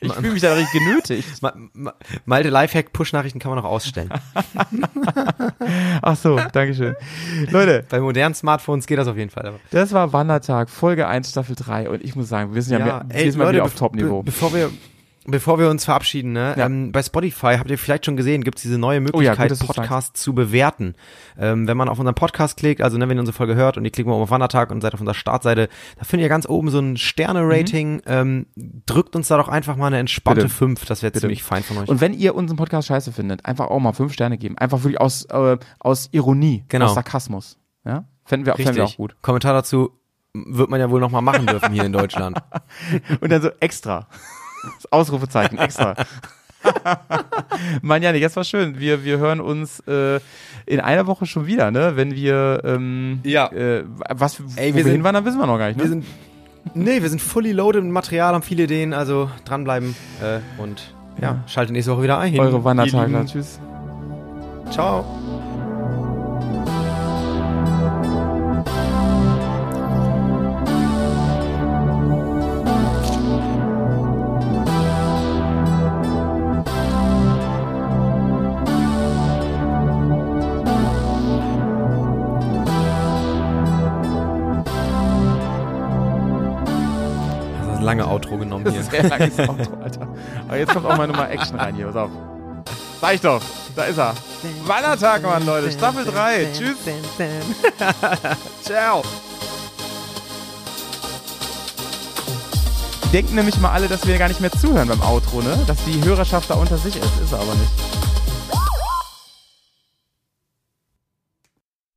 Ich fühle mich da richtig genötigt. Ma, ma, Malte Lifehack, Push-Nachrichten kann man noch ausstellen. Ach so, Dankeschön. Leute, Bei modernen Smartphones geht das auf jeden Fall. Aber. das war Wandertag, Folge 1, Staffel 3 und ich muss sagen, wir sind ja, mehr, wir sind mal wieder auf Top-Niveau. be- Bevor wir, bevor wir uns verabschieden, ne, Ja. ähm, bei Spotify habt ihr vielleicht schon gesehen, gibt's diese neue Möglichkeit, Oh gut, dass du's Podcasts zu bewerten. Ähm, wenn man auf unseren Podcast klickt, also ne, wenn ihr unsere Folge hört und ihr klickt mal auf Wandertag und seid auf unserer Startseite, da findet ihr ganz oben so ein Sterne-Rating. Ähm, drückt uns da doch einfach mal eine entspannte Mhm. Bitte. 5, das wäre ziemlich fein von euch. Und wenn ihr unseren Podcast scheiße findet, einfach auch mal fünf Sterne geben. Einfach wirklich aus, äh, aus Ironie, Genau. aus Sarkasmus. Ja? Fänden wir, fänden wir auch gut. Kommentar dazu wird man ja wohl noch mal machen dürfen hier in Deutschland. Und dann so extra. Das Ausrufezeichen, extra. Mann, Janik, das war schön. Wir, wir hören uns äh, in einer Woche schon wieder, ne? Wenn wir, ähm, Ja. äh, was, Ey, wo wir wir sind- hinwandern, wissen wir noch gar nicht, ne? Wir sind, nee, wir sind fully loaded mit Material, haben viele Ideen, also dranbleiben äh, und ja, schaltet nächste Woche wieder ein. Eure. Lieben. Tschüss. Ciao. Alter. Aber jetzt kommt auch mal nochmal Action rein hier, pass auf. Sag ich doch, da ist er. Wandertag, Mann, Leute. Staffel 3. Tschüss. Ciao. Denken nämlich mal alle, dass wir gar nicht mehr zuhören beim Outro, ne? Dass die Hörerschaft da unter sich ist. Ist er aber nicht.